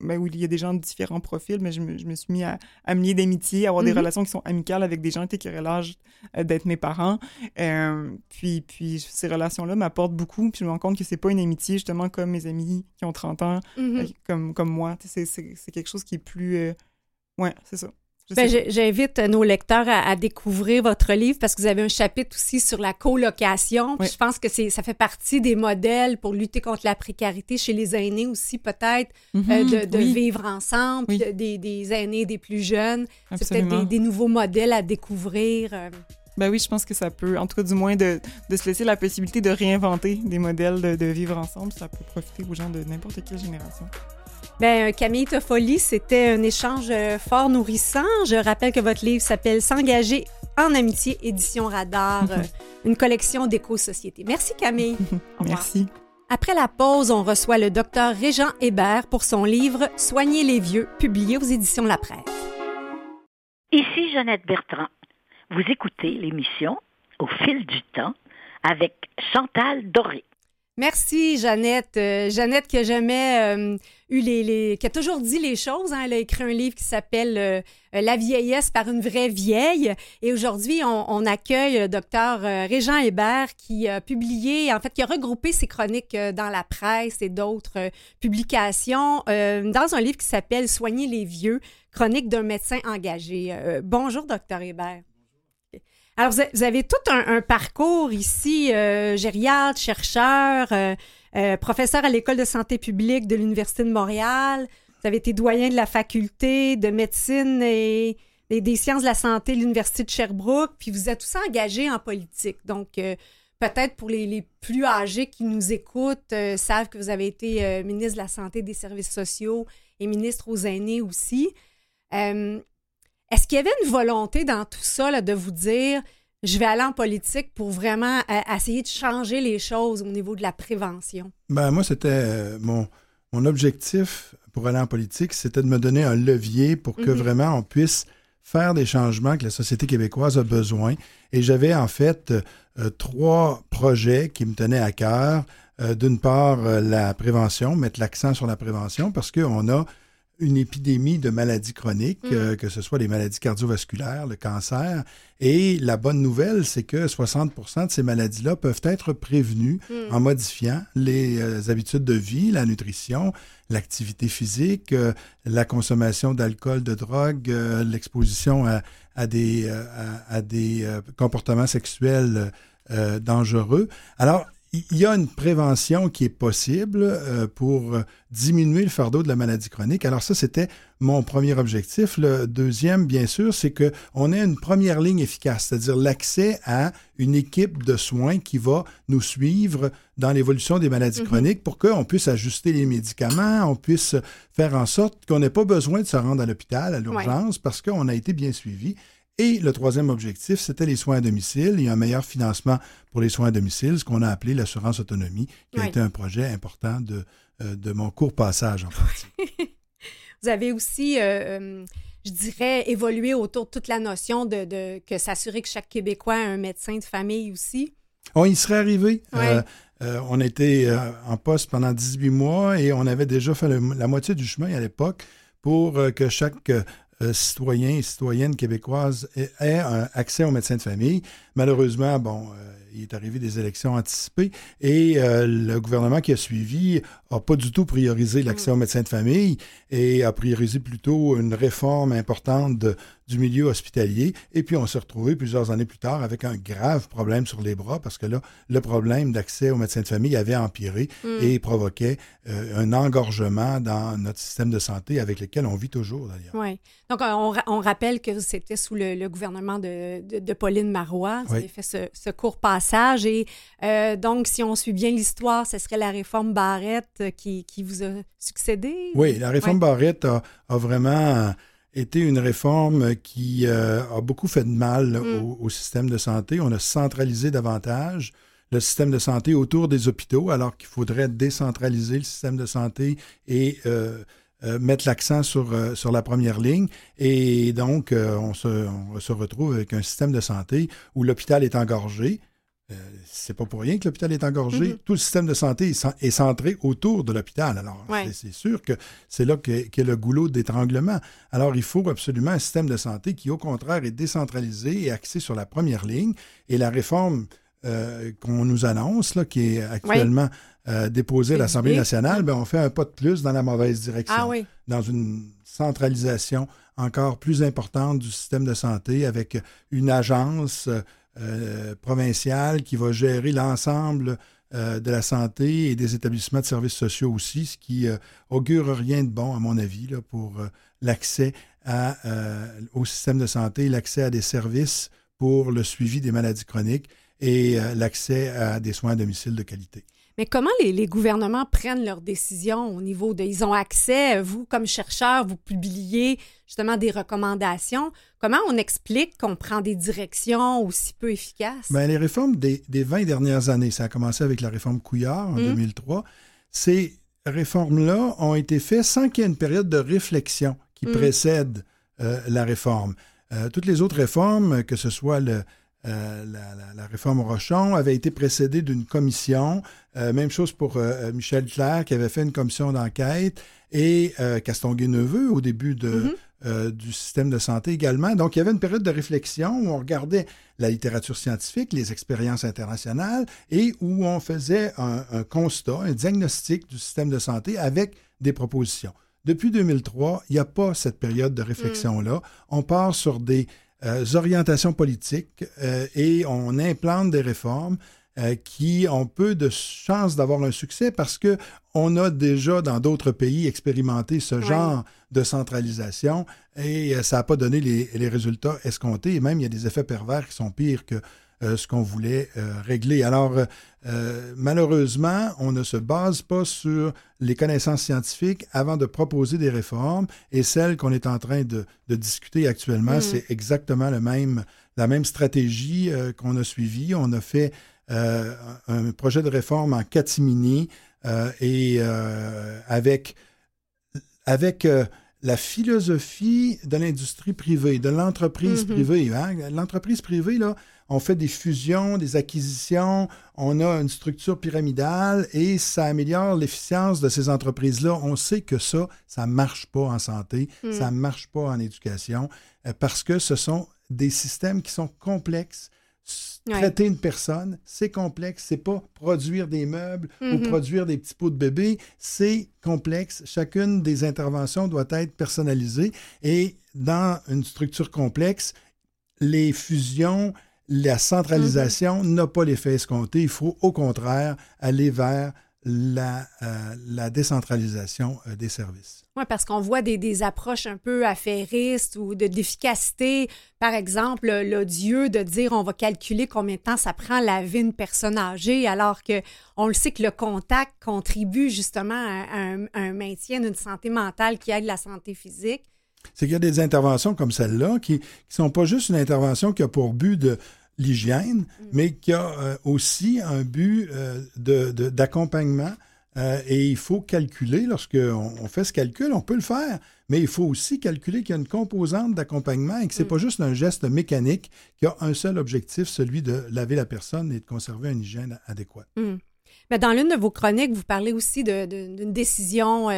ben, où il y a des gens de différents profils, mais je me, je me suis mis à, à me lier d'amitié, à avoir des Mhm. relations qui sont amicales avec des gens qui auraient l'âge euh, d'être mes parents. Euh, puis, puis ces relations-là m'apportent beaucoup, puis je me rends compte que c'est pas une amitié, justement, comme mes amis qui ont 30 ans, Mhm. euh, comme, comme moi. C'est quelque chose qui est plus... euh, Ouais, c'est ça. Ben, J'invite nos lecteurs à, à découvre votre livre parce que vous avez un chapitre aussi sur la colocation. Oui. Je pense que ça fait partie des modèles pour lutter contre la précarité chez les aînés aussi, peut-être, euh, de, de oui, vivre ensemble, Oui. de- des, des aînés, des plus jeunes. C'est peut-être des, des nouveaux modèles à découvrir. euh. Ben oui, je pense que ça peut, en tout cas du moins, de, de se laisser la possibilité de réinventer des modèles de, de vivre ensemble. Ça peut profiter aux gens de n'importe quelle génération. Ben, euh, Camille Toffoli, c'était un échange euh, fort nourrissant. Je rappelle que votre livre s'appelle S'engager en amitié, édition Radar, euh, une collection d'éco-société. Merci Camille. Merci. Après la pause, on reçoit le docteur Régent Hébert pour son livre Soigner les vieux, publié aux éditions La Presse. Ici Jeannette Bertrand. Vous écoutez l'émission Au fil du temps avec Chantal Doré. Merci, Jeannette. Euh, Jeannette qui a jamais euh, eu les, qui a toujours dit les choses. hein. Elle a écrit un livre qui s'appelle euh, La vieillesse par une vraie vieille. Et aujourd'hui, on, on accueille le docteur Régent Hébert qui a publié, en fait, qui a regroupé ses chroniques dans la presse et d'autres publications dans un livre qui s'appelle Soigner les vieux, chronique d'un médecin engagé. Bonjour, docteur Hébert. Alors, vous avez tout un, parcours ici, euh, gériatre, chercheur, euh, euh, professeur à l'École de santé publique de l'Université de Montréal. Vous avez été doyen de la faculté de médecine et, des sciences de la santé de l'Université de Sherbrooke. Puis vous êtes aussi engagé en politique. Donc, euh, peut-être pour les, plus âgés qui nous écoutent, euh, savent que vous avez été euh, ministre de la Santé des Services sociaux et ministre aux aînés aussi. Est-ce qu'il y avait une volonté dans tout ça là, de vous dire je vais aller en politique pour vraiment euh, essayer de changer les choses au niveau de la prévention? Ben, moi, c'était euh, mon, mon objectif pour aller en politique, c'était de me donner un levier pour que Mhm. vraiment on puisse faire des changements que la société québécoise a besoin. Et j'avais en fait euh, trois projets qui me tenaient à cœur. D'une part, la prévention, mettre l'accent sur la prévention parce qu'on a une épidémie de maladies chroniques, Mm. euh, que ce soit les maladies cardiovasculaires, le cancer. Et la bonne nouvelle, c'est que 60% de ces maladies-là peuvent être prévenues Mm. en modifiant les euh, habitudes de vie, la nutrition, l'activité physique, euh, la consommation d'alcool, de drogue, l'exposition à, à des, à, à des comportements sexuels dangereux. Alors, il y a une prévention qui est possible euh, pour euh, diminuer le fardeau de la maladie chronique. Alors ça, c'était mon premier objectif. Le deuxième, bien sûr, c'est qu'on ait une première ligne efficace, c'est-à-dire l'accès à une équipe de soins qui va nous suivre dans l'évolution des maladies Mhm. chroniques pour qu'on puisse ajuster les médicaments, on puisse faire en sorte qu'on n'ait pas besoin de se rendre à l'hôpital, à l'urgence, parce qu'on a été bien suivi. Et le troisième objectif, c'était les soins à domicile et un meilleur financement pour les soins à domicile, ce qu'on a appelé l'assurance autonomie, qui a été un projet important de, euh, de mon court passage en partie. Vous avez aussi, euh, euh, je dirais, évolué autour de toute la notion de, de- que s'assurer que chaque Québécois a un médecin de famille aussi. On y serait arrivé. Euh, euh, on était en poste pendant 18 mois et on avait déjà fait le- la moitié du chemin à l'époque pour que chaque euh, euh, citoyen et citoyenne québécoise ait, ait un accès au médecin de famille. Malheureusement, bon, euh, il est arrivé des élections anticipées et euh, le gouvernement qui a suivi n'a pas du tout priorisé l'accès au médecin de famille et a priorisé plutôt une réforme importante de- du milieu hospitalier. Et puis, on s'est retrouvé plusieurs années plus tard avec un grave problème sur les bras parce que là, le problème d'accès au médecin de famille avait empiré Mm. et provoquait euh, un engorgement dans notre système de santé avec lequel on vit toujours, d'ailleurs. Oui. Donc, euh, on, ra- on rappelle que c'était sous le, le gouvernement de, de- de Pauline Marois. Vous Oui. avez fait ce, ce court passage. Et euh, donc, si on suit bien l'histoire, ce serait la réforme Barrette qui, qui vous a succédé? Oui, la réforme Barrette a, a vraiment été une réforme qui euh, a beaucoup fait de mal Mm. au, au système de santé. On a centralisé davantage le système de santé autour des hôpitaux, alors qu'il faudrait décentraliser le système de santé et euh, euh, mettre l'accent sur, euh, sur la première ligne. Et donc, on, se, on se retrouve avec un système de santé où l'hôpital est engorgé. Euh, c'est pas pour rien que l'hôpital est engorgé. Mhm. Tout le système de santé est, cen- est centré autour de l'hôpital. Alors, Ouais. c'est- sûr que c'est là qu'est le goulot d'étranglement. Alors, il faut absolument un système de santé qui, au contraire, est décentralisé et axé sur la première ligne. Et la réforme euh, qu'on nous annonce, là, qui est actuellement euh, déposée à l'Assemblée nationale, ben, on fait un pas de plus dans la mauvaise direction Ah oui. dans une centralisation encore plus importante du système de santé avec une agence euh, provinciale qui va gérer l'ensemble euh, de la santé et des établissements de services sociaux aussi, ce qui euh, augure rien de bon, à mon avis, pour euh, l'accès au système de santé, l'accès à des services pour le suivi des maladies chroniques et l'accès à des soins à domicile de qualité. Mais comment les, les gouvernements prennent leurs décisions au niveau de... Ils ont accès, vous, comme chercheur, vous publiez justement des recommandations. Comment on explique qu'on prend des directions aussi peu efficaces? Ben, les réformes des, des 20 dernières années, ça a commencé avec la réforme Couillard en Mm. 2003. Ces réformes-là ont été faites sans qu'il y ait une période de réflexion qui Mm. précède euh, la réforme. Euh, toutes les autres réformes, que ce soit le, la, la- la réforme Rochon, avaient été précédées d'une commission. Euh, même chose pour euh, Michel Clair, qui avait fait une commission d'enquête, et euh, Castonguay-Neveu au début de, Mhm. euh, du système de santé également. Donc, il y avait une période de réflexion où on regardait la littérature scientifique, les expériences internationales, et où on faisait un, un constat, un diagnostic du système de santé avec des propositions. Depuis 2003, il n'y a pas cette période de réflexion-là. On part sur des euh, orientations politiques euh, et on implante des réformes euh, qui ont peu de chances d'avoir un succès parce que on a déjà dans d'autres pays expérimenté ce Ouais. genre de centralisation et euh, ça n'a pas donné les, les résultats escomptés. Et même, il y a des effets pervers qui sont pires que ce qu'on voulait régler. Alors, malheureusement, on ne se base pas sur les connaissances scientifiques avant de proposer des réformes et celle qu'on est en train de, discuter actuellement, mm. c'est exactement le même, la même stratégie qu'on a suivie. On a fait un projet de réforme en catimini et avec, avec la philosophie de l'industrie privée, de l'entreprise mm-hmm. privée. Hein. L'entreprise privée, là, on fait des fusions, des acquisitions, on a une structure pyramidale et ça améliore l'efficience de ces entreprises-là. On sait que ça, ça ne marche pas en santé, mm. ça ne marche pas en éducation, euh, parce que ce sont des systèmes qui sont complexes, Traiter une personne, c'est complexe. C'est pas produire des meubles ou mm-hmm. produire des petits pots de bébé. C'est complexe. Chacune des interventions doit être personnalisée. Et dans une structure complexe, les fusions, la centralisation mm-hmm. n'a pas l'effet escompté. Il faut au contraire aller vers la, euh, la décentralisation euh, des services. Oui, parce qu'on voit des, approches un peu affairistes ou d'efficacité. Par exemple, l'odieux de dire on va calculer combien de temps ça prend la vie d'une personne âgée, alors que on le sait que le contact contribue justement à, un, maintien d'une santé mentale qui aide la santé physique. C'est qu'il y a des interventions comme celle-là qui ne sont pas juste une intervention qui a pour but de l'hygiène, mm. mais qui a euh, aussi un but euh, d'accompagnement. Euh, et il faut calculer, lorsqu'on on fait ce calcul, on peut le faire, mais il faut aussi calculer qu'il y a une composante d'accompagnement et que ce n'est mm. pas juste un geste mécanique qui a un seul objectif, celui de laver la personne et de conserver une hygiène adéquate. Mm. Mais dans l'une de vos chroniques, vous parlez aussi d'une décision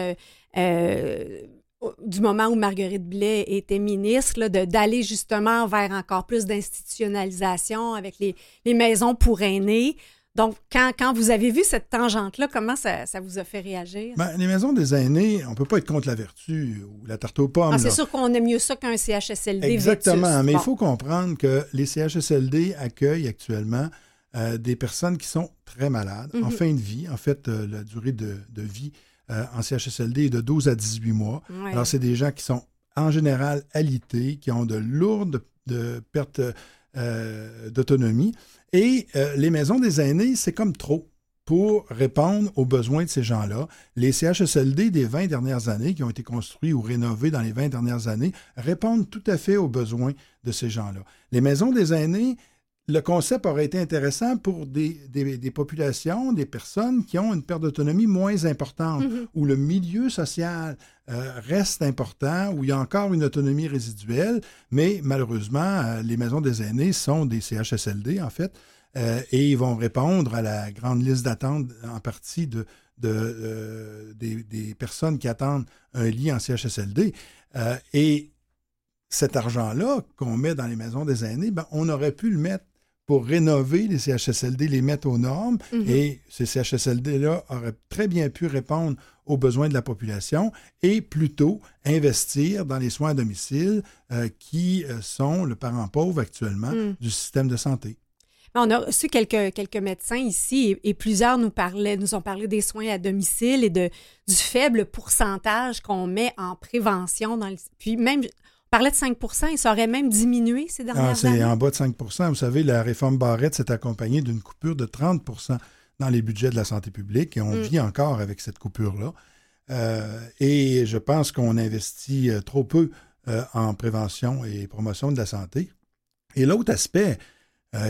du moment où Marguerite Blais était ministre, d'aller justement vers encore plus d'institutionnalisation avec les, maisons pour aînés. Donc, quand, quand, vous avez vu cette tangente-là, comment ça, vous a fait réagir? Ben, les maisons des aînés, on ne peut pas être contre la vertu ou la tarte aux pommes. Ah, c'est sûr qu'on aime mieux ça qu'un CHSLD. Exactement, mais il faut comprendre que les CHSLD accueillent actuellement euh, des personnes qui sont très malades en mhm. fin de vie. En fait, euh, la durée de, de vie euh, en CHSLD est de 12 à 18 mois. Alors, c'est des gens qui sont en général alités, qui ont de lourdes de pertes euh, d'autonomie. Et euh, les maisons des aînés, c'est comme trop pour répondre aux besoins de ces gens-là. Les CHSLD des 20 dernières années, qui ont été construits ou rénovés dans les 20 dernières années, répondent tout à fait aux besoins de ces gens-là. Les maisons des aînés, le concept aurait été intéressant pour des, populations, des personnes qui ont une perte d'autonomie moins importante, mm-hmm. où le milieu social euh, reste important, où il y a encore une autonomie résiduelle, mais malheureusement, euh, les maisons des aînés sont des CHSLD, en fait, euh, et ils vont répondre à la grande liste d'attente en partie de, des, personnes qui attendent un lit en CHSLD. et cet argent-là qu'on met dans les maisons des aînés, ben, on aurait pu le mettre pour rénover les CHSLD, les mettre aux normes. Mhm. Et ces CHSLD-là auraient très bien pu répondre aux besoins de la population et plutôt investir dans les soins à domicile euh, qui euh, sont le parent pauvre actuellement mhm. du système de santé. On a reçu quelques, quelques médecins ici et, plusieurs nous, parlaient, nous ont parlé des soins à domicile et de, du faible pourcentage qu'on met en prévention. Dans puis même, parlait de 5% et ça aurait même diminué ces ah, dernières années. C'est en bas de 5% Vous savez, la réforme Barrette s'est accompagnée d'une coupure de 30% dans les budgets de la santé publique et on mm. vit encore avec cette coupure-là. Euh, et je pense qu'on investit euh, trop peu euh, en prévention et promotion de la santé. Et l'autre aspect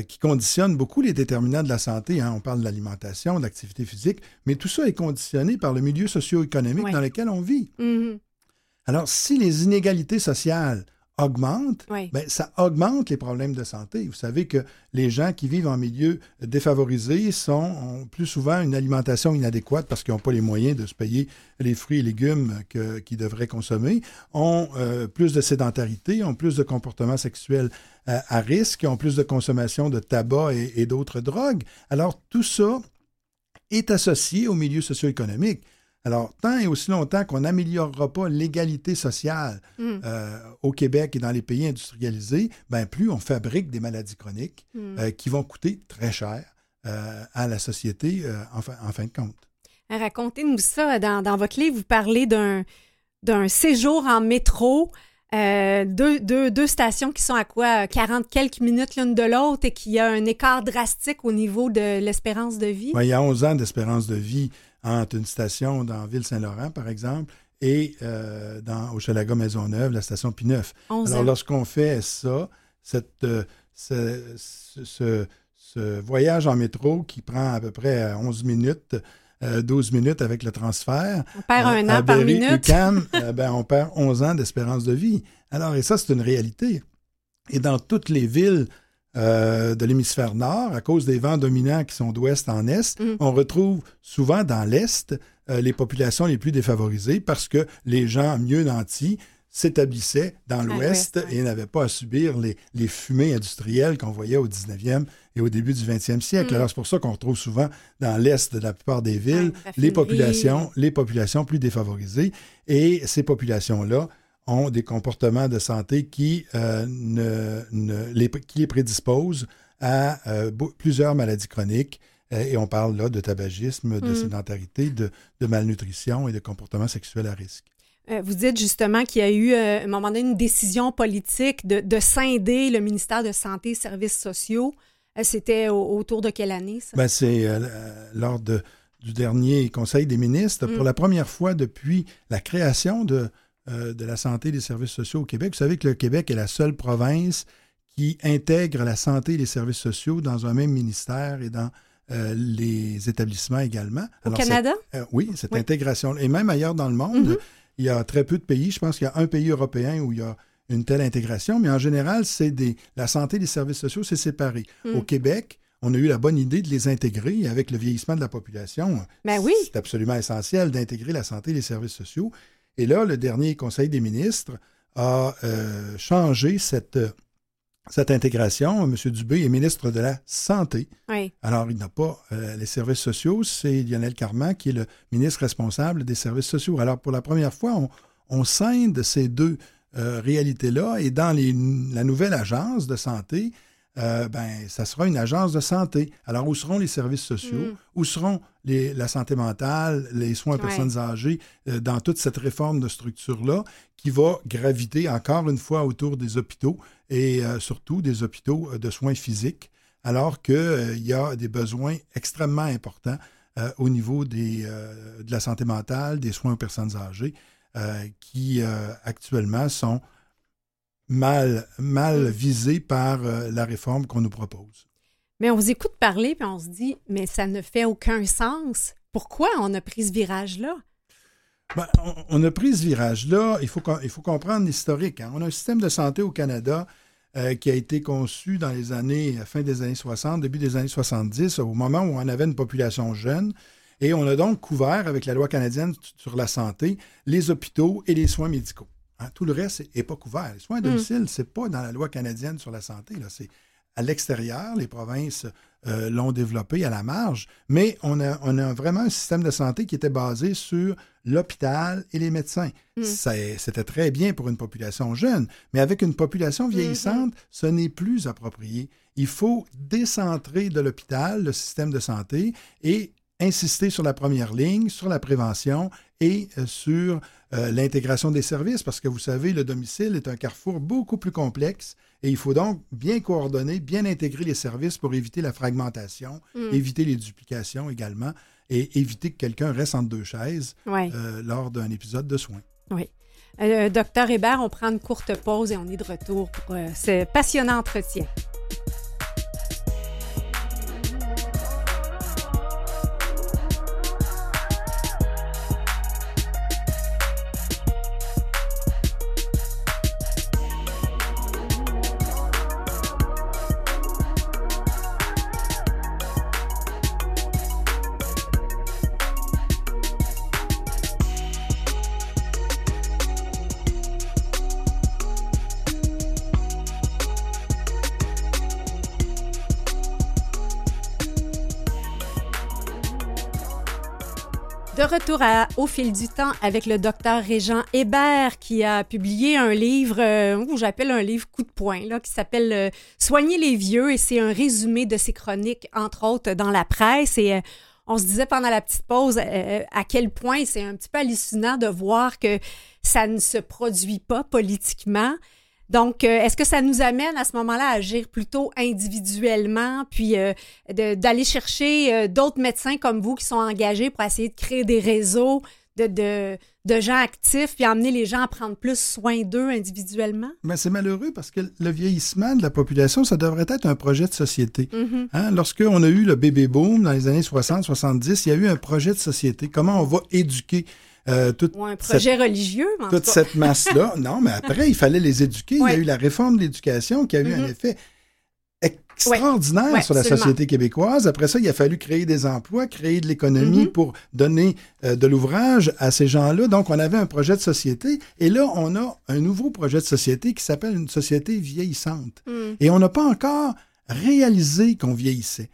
qui conditionne beaucoup les déterminants de la santé, hein, on parle de l'alimentation, de l'activité physique, mais tout ça est conditionné par le milieu socio-économique dans lequel on vit. Mm-hmm. Alors, si les inégalités sociales augmentent, ben, ça augmente les problèmes de santé. Vous savez que les gens qui vivent en milieu défavorisé sont, ont plus souvent une alimentation inadéquate parce qu'ils n'ont pas les moyens de se payer les fruits et légumes qu'ils devraient consommer, ont euh, plus de sédentarité, ont plus de comportements sexuels euh, à risque, ont plus de consommation de tabac et, et d'autres drogues. Alors, tout ça est associé au milieu socio-économique. Alors, tant et aussi longtemps qu'on n'améliorera pas l'égalité sociale mm. euh, au Québec et dans les pays industrialisés, ben plus on fabrique des maladies chroniques mm. euh, qui vont coûter très cher euh, à la société en, fin, de compte. Racontez-nous ça. Dans, votre livre, vous parlez d'un séjour en métro Euh, deux, deux, deux, stations qui sont à quoi 40 quelques minutes l'une de l'autre et qui a un écart drastique au niveau de l'espérance de vie? il y a 11 ans d'espérance de vie entre une station dans Ville-Saint-Laurent, par exemple, et euh, dans Hochelaga Maisonneuve, la station P9. Alors, lorsqu'on fait ça, cette, euh, ce, ce, ce, voyage en métro qui prend à peu près 11 minutes, 12 euh, minutes avec le transfert. On perd un an par minute. ben, on perd 11 ans d'espérance de vie. Alors, et ça, c'est une réalité. Et dans toutes les villes euh, de l'hémisphère nord, à cause des vents dominants qui sont d'ouest en est, mm. on retrouve souvent dans l'est euh, les populations les plus défavorisées parce que les gens mieux nantis s'établissaient dans l'ouest et n'avaient pas à subir les, les fumées industrielles qu'on voyait au 19e et au début du 20e siècle. Mm. Alors, c'est pour ça qu'on retrouve souvent dans l'est de la plupart des villes les populations, les populations plus défavorisées. Et ces populations-là ont des comportements de santé qui, euh, ne, les, qui les prédisposent à euh, plusieurs maladies chroniques. Euh, et on parle là de tabagisme, de mm. sédentarité, de, malnutrition et de comportements sexuels à risque. Vous dites justement qu'il y a eu, à un moment donné, une décision politique de, de scinder le ministère de Santé et Services sociaux. C'était autour de quelle année, ça? Ben, c'est lors de, du dernier Conseil des ministres. Pour mm. la première fois depuis la création de, euh, de la santé et des services sociaux au Québec. Vous savez que le Québec est la seule province qui intègre la santé et les services sociaux dans un même ministère et dans euh, les établissements également. Au Canada? Euh, oui, cette intégration. Et même ailleurs dans le monde, mm-hmm. il y a très peu de pays. Je pense qu'il y a un pays européen où il y a une telle intégration, mais en général, c'est des la santé et les services sociaux, c'est séparé. Mm. Au Québec, on a eu la bonne idée de les intégrer avec le vieillissement de la population. Ben oui. C'est absolument essentiel d'intégrer la santé et les services sociaux. Et là, le dernier Conseil des ministres a euh, changé cette, cette intégration. M. Dubé est ministre de la Santé. Alors, il n'a pas euh, les services sociaux, c'est Lionel Carman qui est le ministre responsable des services sociaux. Alors, pour la première fois, on, on scinde ces deux euh, réalités-là et dans la nouvelle agence de santé, euh, ben, ça sera une agence de santé. Alors, où seront les services sociaux? Mm. Où seront les, la santé mentale, les soins aux personnes âgées euh, dans toute cette réforme de structure-là qui va graviter encore une fois autour des hôpitaux et euh, surtout des hôpitaux de soins physiques, alors qu'il y a des besoins extrêmement importants au niveau des, de la santé mentale, des soins aux personnes âgées, qui actuellement sont mal, mal mm. visé par euh, la réforme qu'on nous propose. Mais on vous écoute parler, puis on se dit, mais ça ne fait aucun sens. Pourquoi on a pris ce virage-là? Ben, on, a pris ce virage-là. Il faut, il faut comprendre l'historique. Hein. On a un système de santé au Canada euh, qui a été conçu dans les années, fin des années 60, début des années 70, au moment où on avait une population jeune. Et on a donc couvert, avec la loi canadienne sur la santé, les hôpitaux et les soins médicaux. Hein, tout le reste n'est pas couvert. Les soins à mm. domicile, ce n'est pas dans la loi canadienne sur la santé. C'est à l'extérieur. Les provinces euh, l'ont développé à la marge. Mais on a, on a vraiment un système de santé qui était basé sur l'hôpital et les médecins. Mm. C'était très bien pour une population jeune. Mais avec une population vieillissante, mm-hmm. ce n'est plus approprié. Il faut décentrer de l'hôpital le système de santé et insister sur la première ligne, sur la prévention et euh, sur euh, l'intégration des services, parce que vous savez, le domicile est un carrefour beaucoup plus complexe et il faut donc bien coordonner, bien intégrer les services pour éviter la fragmentation, mm. éviter les duplications également et éviter que quelqu'un reste entre deux chaises euh, lors d'un épisode de soins. Oui. docteur Hébert, on prend une courte pause et on est de retour pour ce passionnant entretien. Retour à Au fil du temps avec le docteur Régent Hébert qui a publié un livre, euh, que j'appelle un livre coup de poing, là, qui s'appelle euh, Soigner les vieux et c'est un résumé de ses chroniques, entre autres, dans la presse. Et euh, on se disait pendant la petite pause à quel point c'est un petit peu hallucinant de voir que ça ne se produit pas politiquement. Donc, euh, est-ce que ça nous amène à ce moment-là à agir plutôt individuellement, puis euh, d'aller chercher euh, d'autres médecins comme vous qui sont engagés pour essayer de créer des réseaux de, de, de gens actifs, puis amener les gens à prendre plus soin d'eux individuellement? Mais c'est malheureux parce que le vieillissement de la population, ça devrait être un projet de société. Mm-hmm. Hein? Lorsqu'on a eu le bébé boom dans les années 60-70, il y a eu un projet de société. Comment on va éduquer euh, Ou un projet cette, religieux, en toute tout cette masse-là. non, mais après, il fallait les éduquer. Il y a eu la réforme de l'éducation qui a eu un Mhm. effet extraordinaire Ouais, sur la absolument. société québécoise. Après ça, il a fallu créer des emplois, créer de l'économie Mhm. pour donner euh, de l'ouvrage à ces gens-là. Donc, on avait un projet de société. Et là, on a un nouveau projet de société qui s'appelle une société vieillissante. Mm. Et on n'a pas encore réalisé qu'on vieillissait.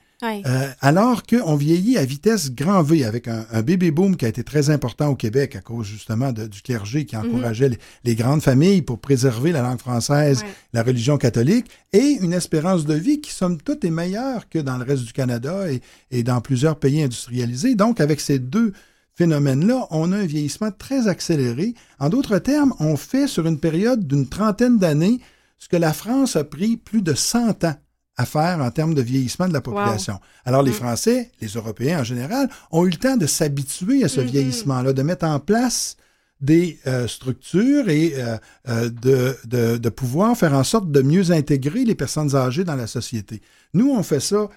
Euh, alors qu'on vieillit à vitesse grand V avec un, un baby boom qui a été très important au Québec à cause justement de- du clergé qui encourageait les, les grandes familles pour préserver la langue française, la religion catholique, et une espérance de vie qui, somme toute, est meilleure que dans le reste du Canada et, et dans plusieurs pays industrialisés. Donc, avec ces deux phénomènes-là, on a un vieillissement très accéléré. En d'autres termes, on fait sur une période d'une trentaine d'années ce que la France a pris plus de 100 ans à faire en termes de vieillissement de la population. Alors, les Mm. Français, les Européens en général, ont eu le temps de s'habituer à ce Mhm. vieillissement-là, de mettre en place des euh, structures et euh, euh, de, de, de pouvoir faire en sorte de mieux intégrer les personnes âgées dans la société. Nous, on fait ça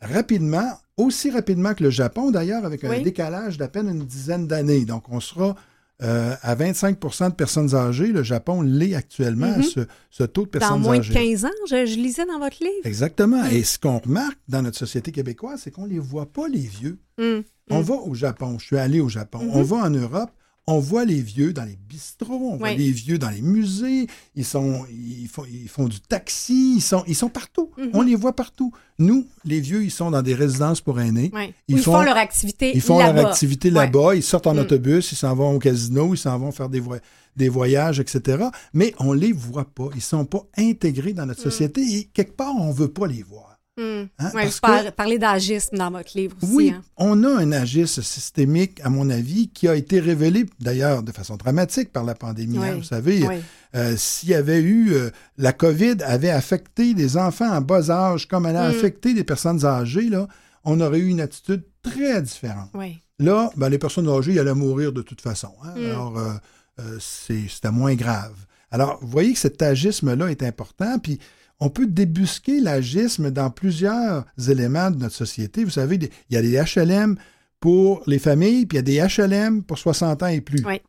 rapidement, aussi rapidement que le Japon, d'ailleurs, avec un Oui. décalage d'à peine une dizaine d'années. Donc, on sera euh, à 25% de personnes âgées. Le Japon l'est actuellement, Mhm. ce, ce taux de Dans personnes moins âgées. de 15 ans, je, je lisais dans votre livre. Exactement. Mm. Et ce qu'on remarque dans notre société québécoise, c'est qu'on ne les voit pas, les vieux. Mm. On Mm. va au Japon. Je suis allé au Japon. Mhm. On va en Europe. On voit les vieux dans les bistrots, on voit les vieux dans les musées, ils, sont, ils, font, ils font du taxi, ils sont, ils sont partout. Mhm. On les voit partout. Nous, les vieux, ils sont dans des résidences pour aînés. Ils Ils, font, font- leur activité Ils font là-bas. leur activité là-bas, ils sortent en Mm. autobus, ils s'en vont au casino, ils s'en vont faire des, voy- des voyages, etc. Mais on les voit pas. Ils sont pas intégrés dans notre Mm. société et quelque part, on veut pas les voir. Mm. Hein, Ouais, parce vous par- que- parlez d'agisme dans votre livre aussi. Oui, hein. on a un agisme systémique, à mon avis, qui a été révélé d'ailleurs de façon dramatique par la pandémie. hein. Vous savez, Oui. euh, s'il y avait eu euh, la COVID avait affecté des enfants en bas âge comme elle a Mm. affecté des personnes âgées, là, on aurait eu une attitude très différente. Oui. Là, ben, les personnes âgées, allaient mourir de toute façon. hein. Mm. Alors, euh, c'est- c'était moins grave. Alors, vous voyez que cet agisme-là est important, puis on peut débusquer l'agisme dans plusieurs éléments de notre société. Vous savez, il y a des HLM pour les familles, puis il y a des HLM pour 60 ans et plus. Oui.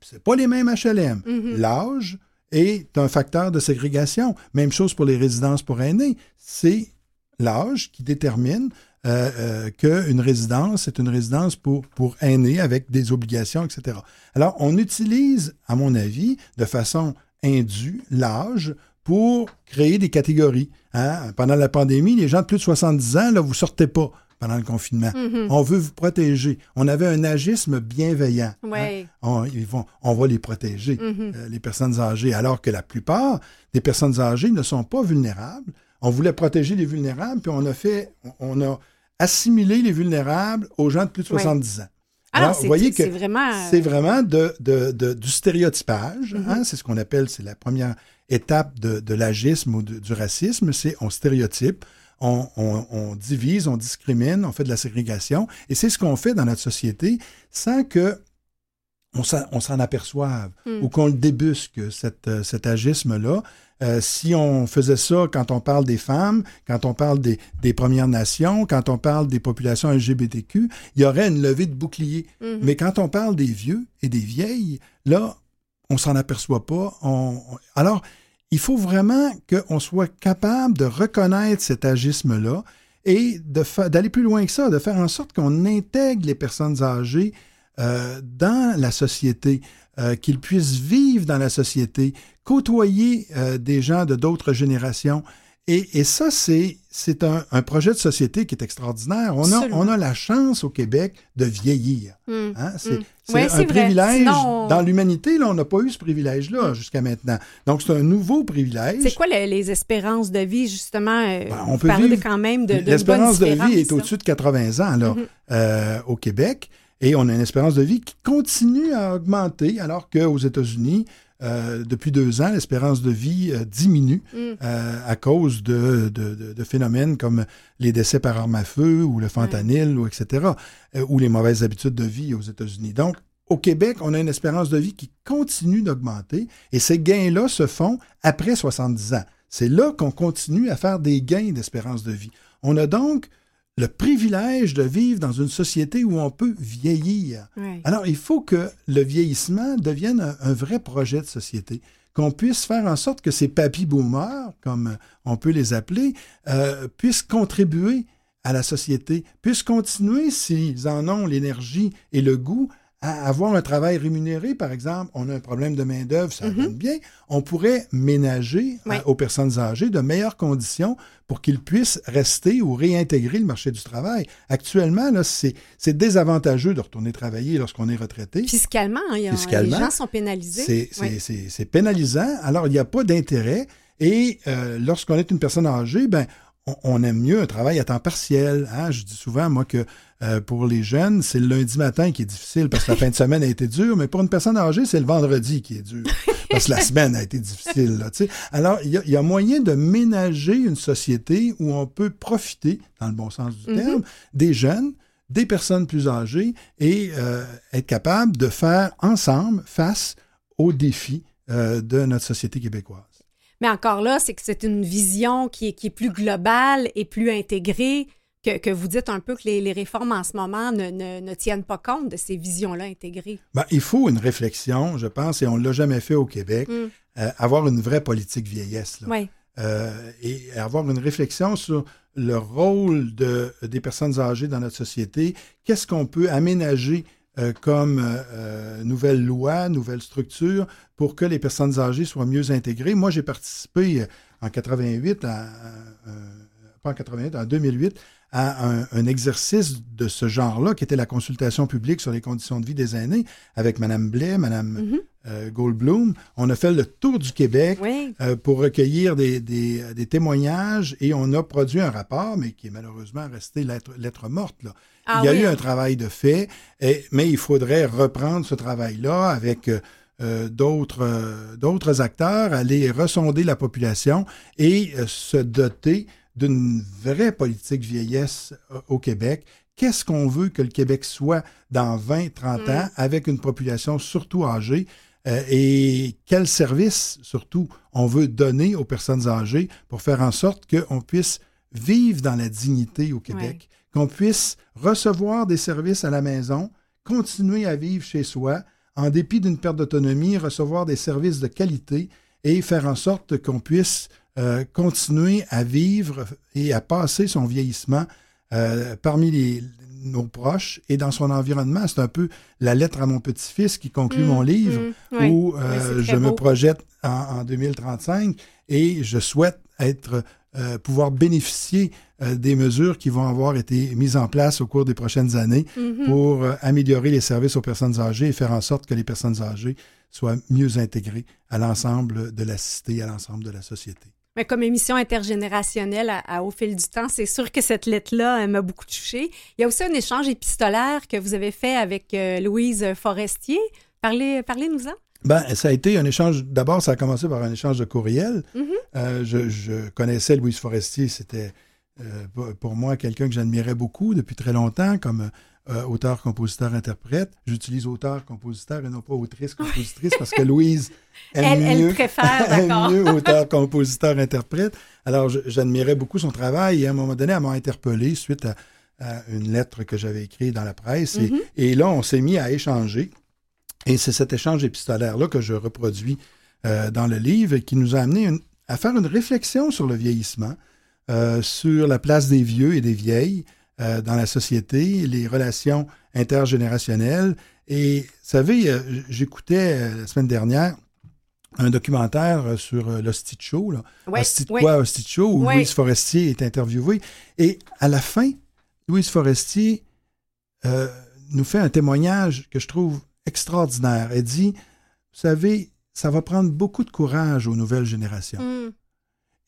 C'est pas les mêmes HLM. Mhm. L'âge est un facteur de ségrégation. Même chose pour les résidences pour aînés. C'est l'âge qui détermine euh, euh, qu'une résidence est une résidence pour, pour aînés avec des obligations, etc. Alors, on utilise, à mon avis, de façon indue, l'âge pour créer des catégories. hein. Pendant la pandémie, les gens de plus de 70 ans, là, vous sortez pas pendant le confinement. Mhm. On veut vous protéger. On avait un agisme bienveillant. hein. On, ils vont, on va les protéger, Mhm. euh, les personnes âgées, alors que la plupart des personnes âgées ne sont pas vulnérables. On voulait protéger les vulnérables, puis on a fait, on a assimilé les vulnérables aux gens de plus de Ouais. 70 ans. Alors, Alors, vous voyez que c'est vraiment. euh, C'est vraiment de, de- de- du stéréotypage. Mhm. hein, c'est ce qu'on appelle, c'est la première étape de, de l'agisme ou de- du racisme, c'est on stéréotype, on, on- on divise, on discrimine, on fait de la ségrégation. Et c'est ce qu'on fait dans notre société sans que on s'en, aperçoive Mm. ou qu'on le débusque, cette, euh, cet agisme-là. Euh, si on faisait ça quand on parle des femmes, quand on parle des, des Premières Nations, quand on parle des populations LGBTQ, il y aurait une levée de bouclier. Mhm. Mais quand on parle des vieux et des vieilles, là, on s'en aperçoit pas. Alors, il faut vraiment qu'on soit capable de reconnaître cet agisme-là et d'aller plus loin que ça, de faire en sorte qu'on intègre les personnes âgées euh, dans la société, euh, qu'ils puissent vivre dans la société, côtoyer euh, des gens de d'autres générations. Et, et ça, c'est un, un projet de société qui est extraordinaire. On a, on a la chance au Québec de vieillir. Mm. Hein, C'est Mm. Ouais, un privilège. Sinon- Dans l'humanité, on n'a pas eu ce privilège-là Mm. jusqu'à maintenant. Donc, c'est un nouveau privilège. C'est quoi le- les espérances de vie, justement? euh, Ben, on peut vivre- quand même de, de L'espérance de vie est au-dessus de 80 ans là, Mhm. euh, au Québec. Et on a une espérance de vie qui continue à augmenter, alors qu'aux États-Unis, euh, depuis deux ans, l'espérance de vie euh, diminue Mm. euh, à cause de, de- de- de phénomènes comme les décès par arme à feu ou le fentanyl, ou etc., ou les mauvaises habitudes de vie aux États-Unis. Donc, au Québec, on a une espérance de vie qui continue d'augmenter et ces gains-là se font après 70 ans. C'est là qu'on continue à faire des gains d'espérance de vie. On a donc le privilège de vivre dans une société où on peut vieillir. Alors, il faut que le vieillissement devienne un, un vrai projet de société, qu'on puisse faire en sorte que ces papy boomers, comme on peut les appeler, euh, puissent contribuer à la société, puissent continuer, s'ils en ont l'énergie et le goût, à avoir un travail rémunéré, par exemple. On a un problème de main-d'œuvre, ça donne bien. On pourrait ménager Oui. euh, aux personnes âgées de meilleures conditions pour qu'ils puissent rester ou réintégrer le marché du travail. Actuellement, c'est désavantageux de retourner travailler lorsqu'on est retraité. Fiscalement, hein, il y a- Fiscalement, les gens sont pénalisés. C'est pénalisant. Alors, il n'y a pas d'intérêt. Et euh, lorsqu'on est une personne âgée, ben, on, aime mieux un travail à temps partiel. hein? Je dis souvent, moi, que euh, pour les jeunes, c'est le lundi matin qui est difficile parce que la fin de semaine a été dure, mais pour une personne âgée, c'est le vendredi qui est dur parce que la semaine a été difficile. là. Alors, il y, a- il y a moyen de ménager une société où on peut profiter, dans le bon sens du Mhm. terme, des jeunes, des personnes plus âgées et euh, être capable de faire ensemble face aux défis euh, de notre société québécoise. Mais encore là, c'est que c'est une vision qui est, qui est plus globale et plus intégrée, que, que vous dites un peu que les, les réformes en ce moment ne, ne- ne tiennent pas compte de ces visions-là intégrées. Ben, il faut une réflexion, je pense, et on ne l'a jamais fait au Québec, Mm. euh, avoir une vraie politique vieillesse. là. Oui. Euh, et avoir une réflexion sur le rôle de, des personnes âgées dans notre société. Qu'est-ce qu'on peut aménager euh, comme euh, euh, nouvelle loi, nouvelle structure pour que les personnes âgées soient mieux intégrées? Moi, j'ai participé en 88, à, pas en 88, en 2008, à un, exercice de ce genre-là, qui était la consultation publique sur les conditions de vie des aînés, avec Mme Blais, Mme. Euh, Goldblum. On a fait le tour du Québec Oui. euh, pour recueillir des, des- des témoignages et on a produit un rapport, mais qui est malheureusement resté lettre, lettre morte. Là. Ah il y a oui, eu un travail de fait, et- mais il faudrait reprendre ce travail-là avec euh, d'autres euh, acteurs, aller ressonder la population et euh, se doter d'une vraie politique vieillesse au Québec. Qu'est-ce qu'on veut que le Québec soit dans 20, 30 Mm. ans avec une population surtout âgée? Euh, et quel service, surtout, on veut donner aux personnes âgées pour faire en sorte qu'on puisse vivre dans la dignité au Québec, qu'on puisse recevoir des services à la maison, continuer à vivre chez soi, en dépit d'une perte d'autonomie, recevoir des services de qualité et faire en sorte qu'on puisse euh, continuer à vivre et à passer son vieillissement euh, parmi les- nos proches et dans son environnement. C'est un peu la lettre à mon petit-fils qui conclut Mm, mon livre mm, oui. où euh, je me projette en, en 2035 et je souhaite être euh, pouvoir bénéficier euh, des mesures qui vont avoir été mises en place au cours des prochaines années Mhm. pour améliorer les services aux personnes âgées et faire en sorte que les personnes âgées soient mieux intégrées à l'ensemble de la cité, à l'ensemble de la société. Mais comme émission intergénérationnelle à, à Au fil du temps, c'est sûr que cette lettre-là m'a beaucoup touchée. Il y a aussi un échange épistolaire que vous avez fait avec euh, Louise Forestier. Parlez, parlez-nous-en. Ben, ça a été un échange. D'abord, ça a commencé par un échange de courriel. Mhm. Euh, je, je connaissais Louise Forestier. C'était euh, pour- pour moi quelqu'un que j'admirais beaucoup depuis très longtemps comme euh, auteur, compositeur, interprète. J'utilise auteur, compositeur et non pas autrice, compositrice parce que Louise aime Elle, elle mieux, préfère, aime d'accord. mieux auteur, compositeur, interprète. Alors, j'admirais beaucoup son travail et à un moment donné, elle m'a interpellé suite à, à une lettre que j'avais écrite dans la presse. Et- Mhm. et là, on s'est mis à échanger. Et c'est cet échange épistolaire-là que je reproduis euh, dans le livre qui nous a amené une- à faire une réflexion sur le vieillissement, euh, sur la place des vieux et des vieilles euh, dans la société, les relations intergénérationnelles. Et vous savez, euh, j'écoutais euh, la semaine dernière un documentaire sur l'Hostie Show, là. Ouais, Hostie de ouais. quoi, Hostie Show, où Ouais. Louise Forestier est interviewée. Et à la fin, Louise Forestier nous fait un témoignage que je trouve extraordinaire. Elle dit, vous savez, ça va prendre beaucoup de courage aux nouvelles générations. Mm.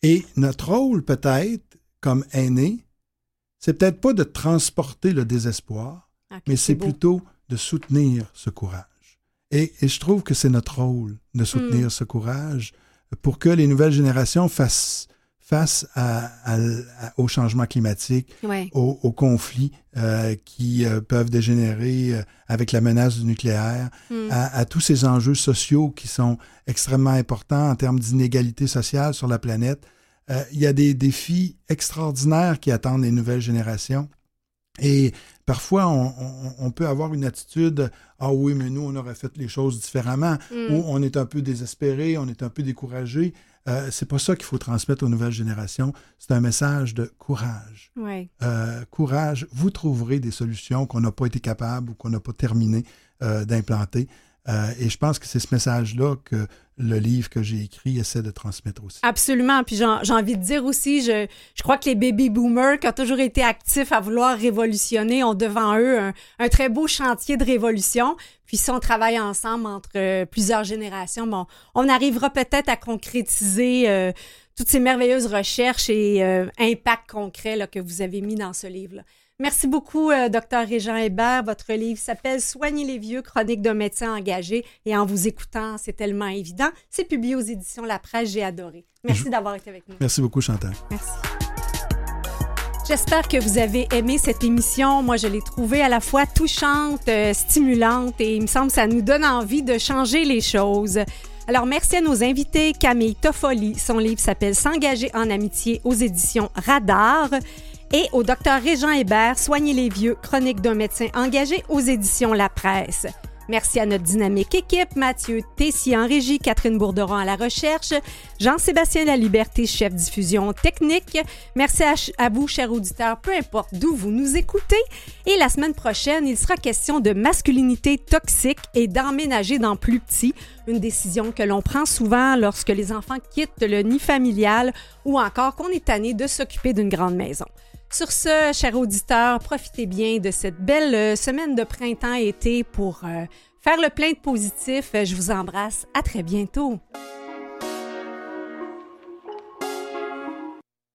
Et notre rôle, peut-être, comme aîné, c'est peut-être pas de transporter le désespoir, mais c'est plutôt de soutenir ce courage. Et, et je trouve que c'est notre rôle de soutenir Mm. ce courage pour que les nouvelles générations fassent face à, à- à- au changement climatique, Ouais. aux, aux conflits euh, qui euh, peuvent dégénérer euh, avec la menace du nucléaire, Mm. à, à tous ces enjeux sociaux qui sont extrêmement importants en termes d'inégalité sociale sur la planète. Euh, il y a des défis extraordinaires qui attendent les nouvelles générations. Et parfois, on, on- on peut avoir une attitude Ah oui, mais nous, on aurait fait les choses différemment, Mm. ou on est un peu désespéré, on est un peu découragé. Euh, c'est pas ça qu'il faut transmettre aux nouvelles générations. C'est un message de courage. Ouais. Euh, courage, vous trouverez des solutions qu'on n'a pas été capable ou qu'on n'a pas terminé euh, d'implanter. Et je pense que c'est ce message-là que le livre que j'ai écrit essaie de transmettre aussi. Absolument. Puis j'ai envie de dire aussi, je, je crois que les baby boomers, qui ont toujours été actifs à vouloir révolutionner, ont devant eux un, un très beau chantier de révolution. Puis si on travaille ensemble entre euh, plusieurs générations, bon, on arrivera peut-être à concrétiser euh, toutes ces merveilleuses recherches et euh, impacts concrets là, que vous avez mis dans ce livre-là. Merci beaucoup, euh, Dr. Régent Hébert. Votre livre s'appelle Soigner les vieux, chronique d'un médecin engagé. Et en vous écoutant, c'est tellement évident. C'est publié aux éditions La Presse. J'ai adoré. Merci Je- d'avoir été avec nous. Merci beaucoup, Chantal. Merci. J'espère que vous avez aimé cette émission. Moi, je l'ai trouvée à la fois touchante, euh, stimulante et il me semble que ça nous donne envie de changer les choses. Alors, merci à nos invités. Camille Toffoli, son livre s'appelle S'engager en amitié aux éditions Radar. Et au docteur Régent Hébert, Soigner les vieux, chronique d'un médecin engagé aux éditions La Presse. Merci à notre dynamique équipe, Mathieu Tessier en régie, Catherine Bourderon à la recherche, Jean-Sébastien Laliberté, chef diffusion technique. Merci à, à vous, chers auditeurs, peu importe d'où vous nous écoutez. Et la semaine prochaine, il sera question de masculinité toxique et d'emménager dans plus petit, une décision que l'on prend souvent lorsque les enfants quittent le nid familial ou encore qu'on est tanné de s'occuper d'une grande maison. Sur ce, chers auditeurs, profitez bien de cette belle euh, semaine de printemps-été pour euh, faire le plein de positif. Je vous embrasse. À très bientôt.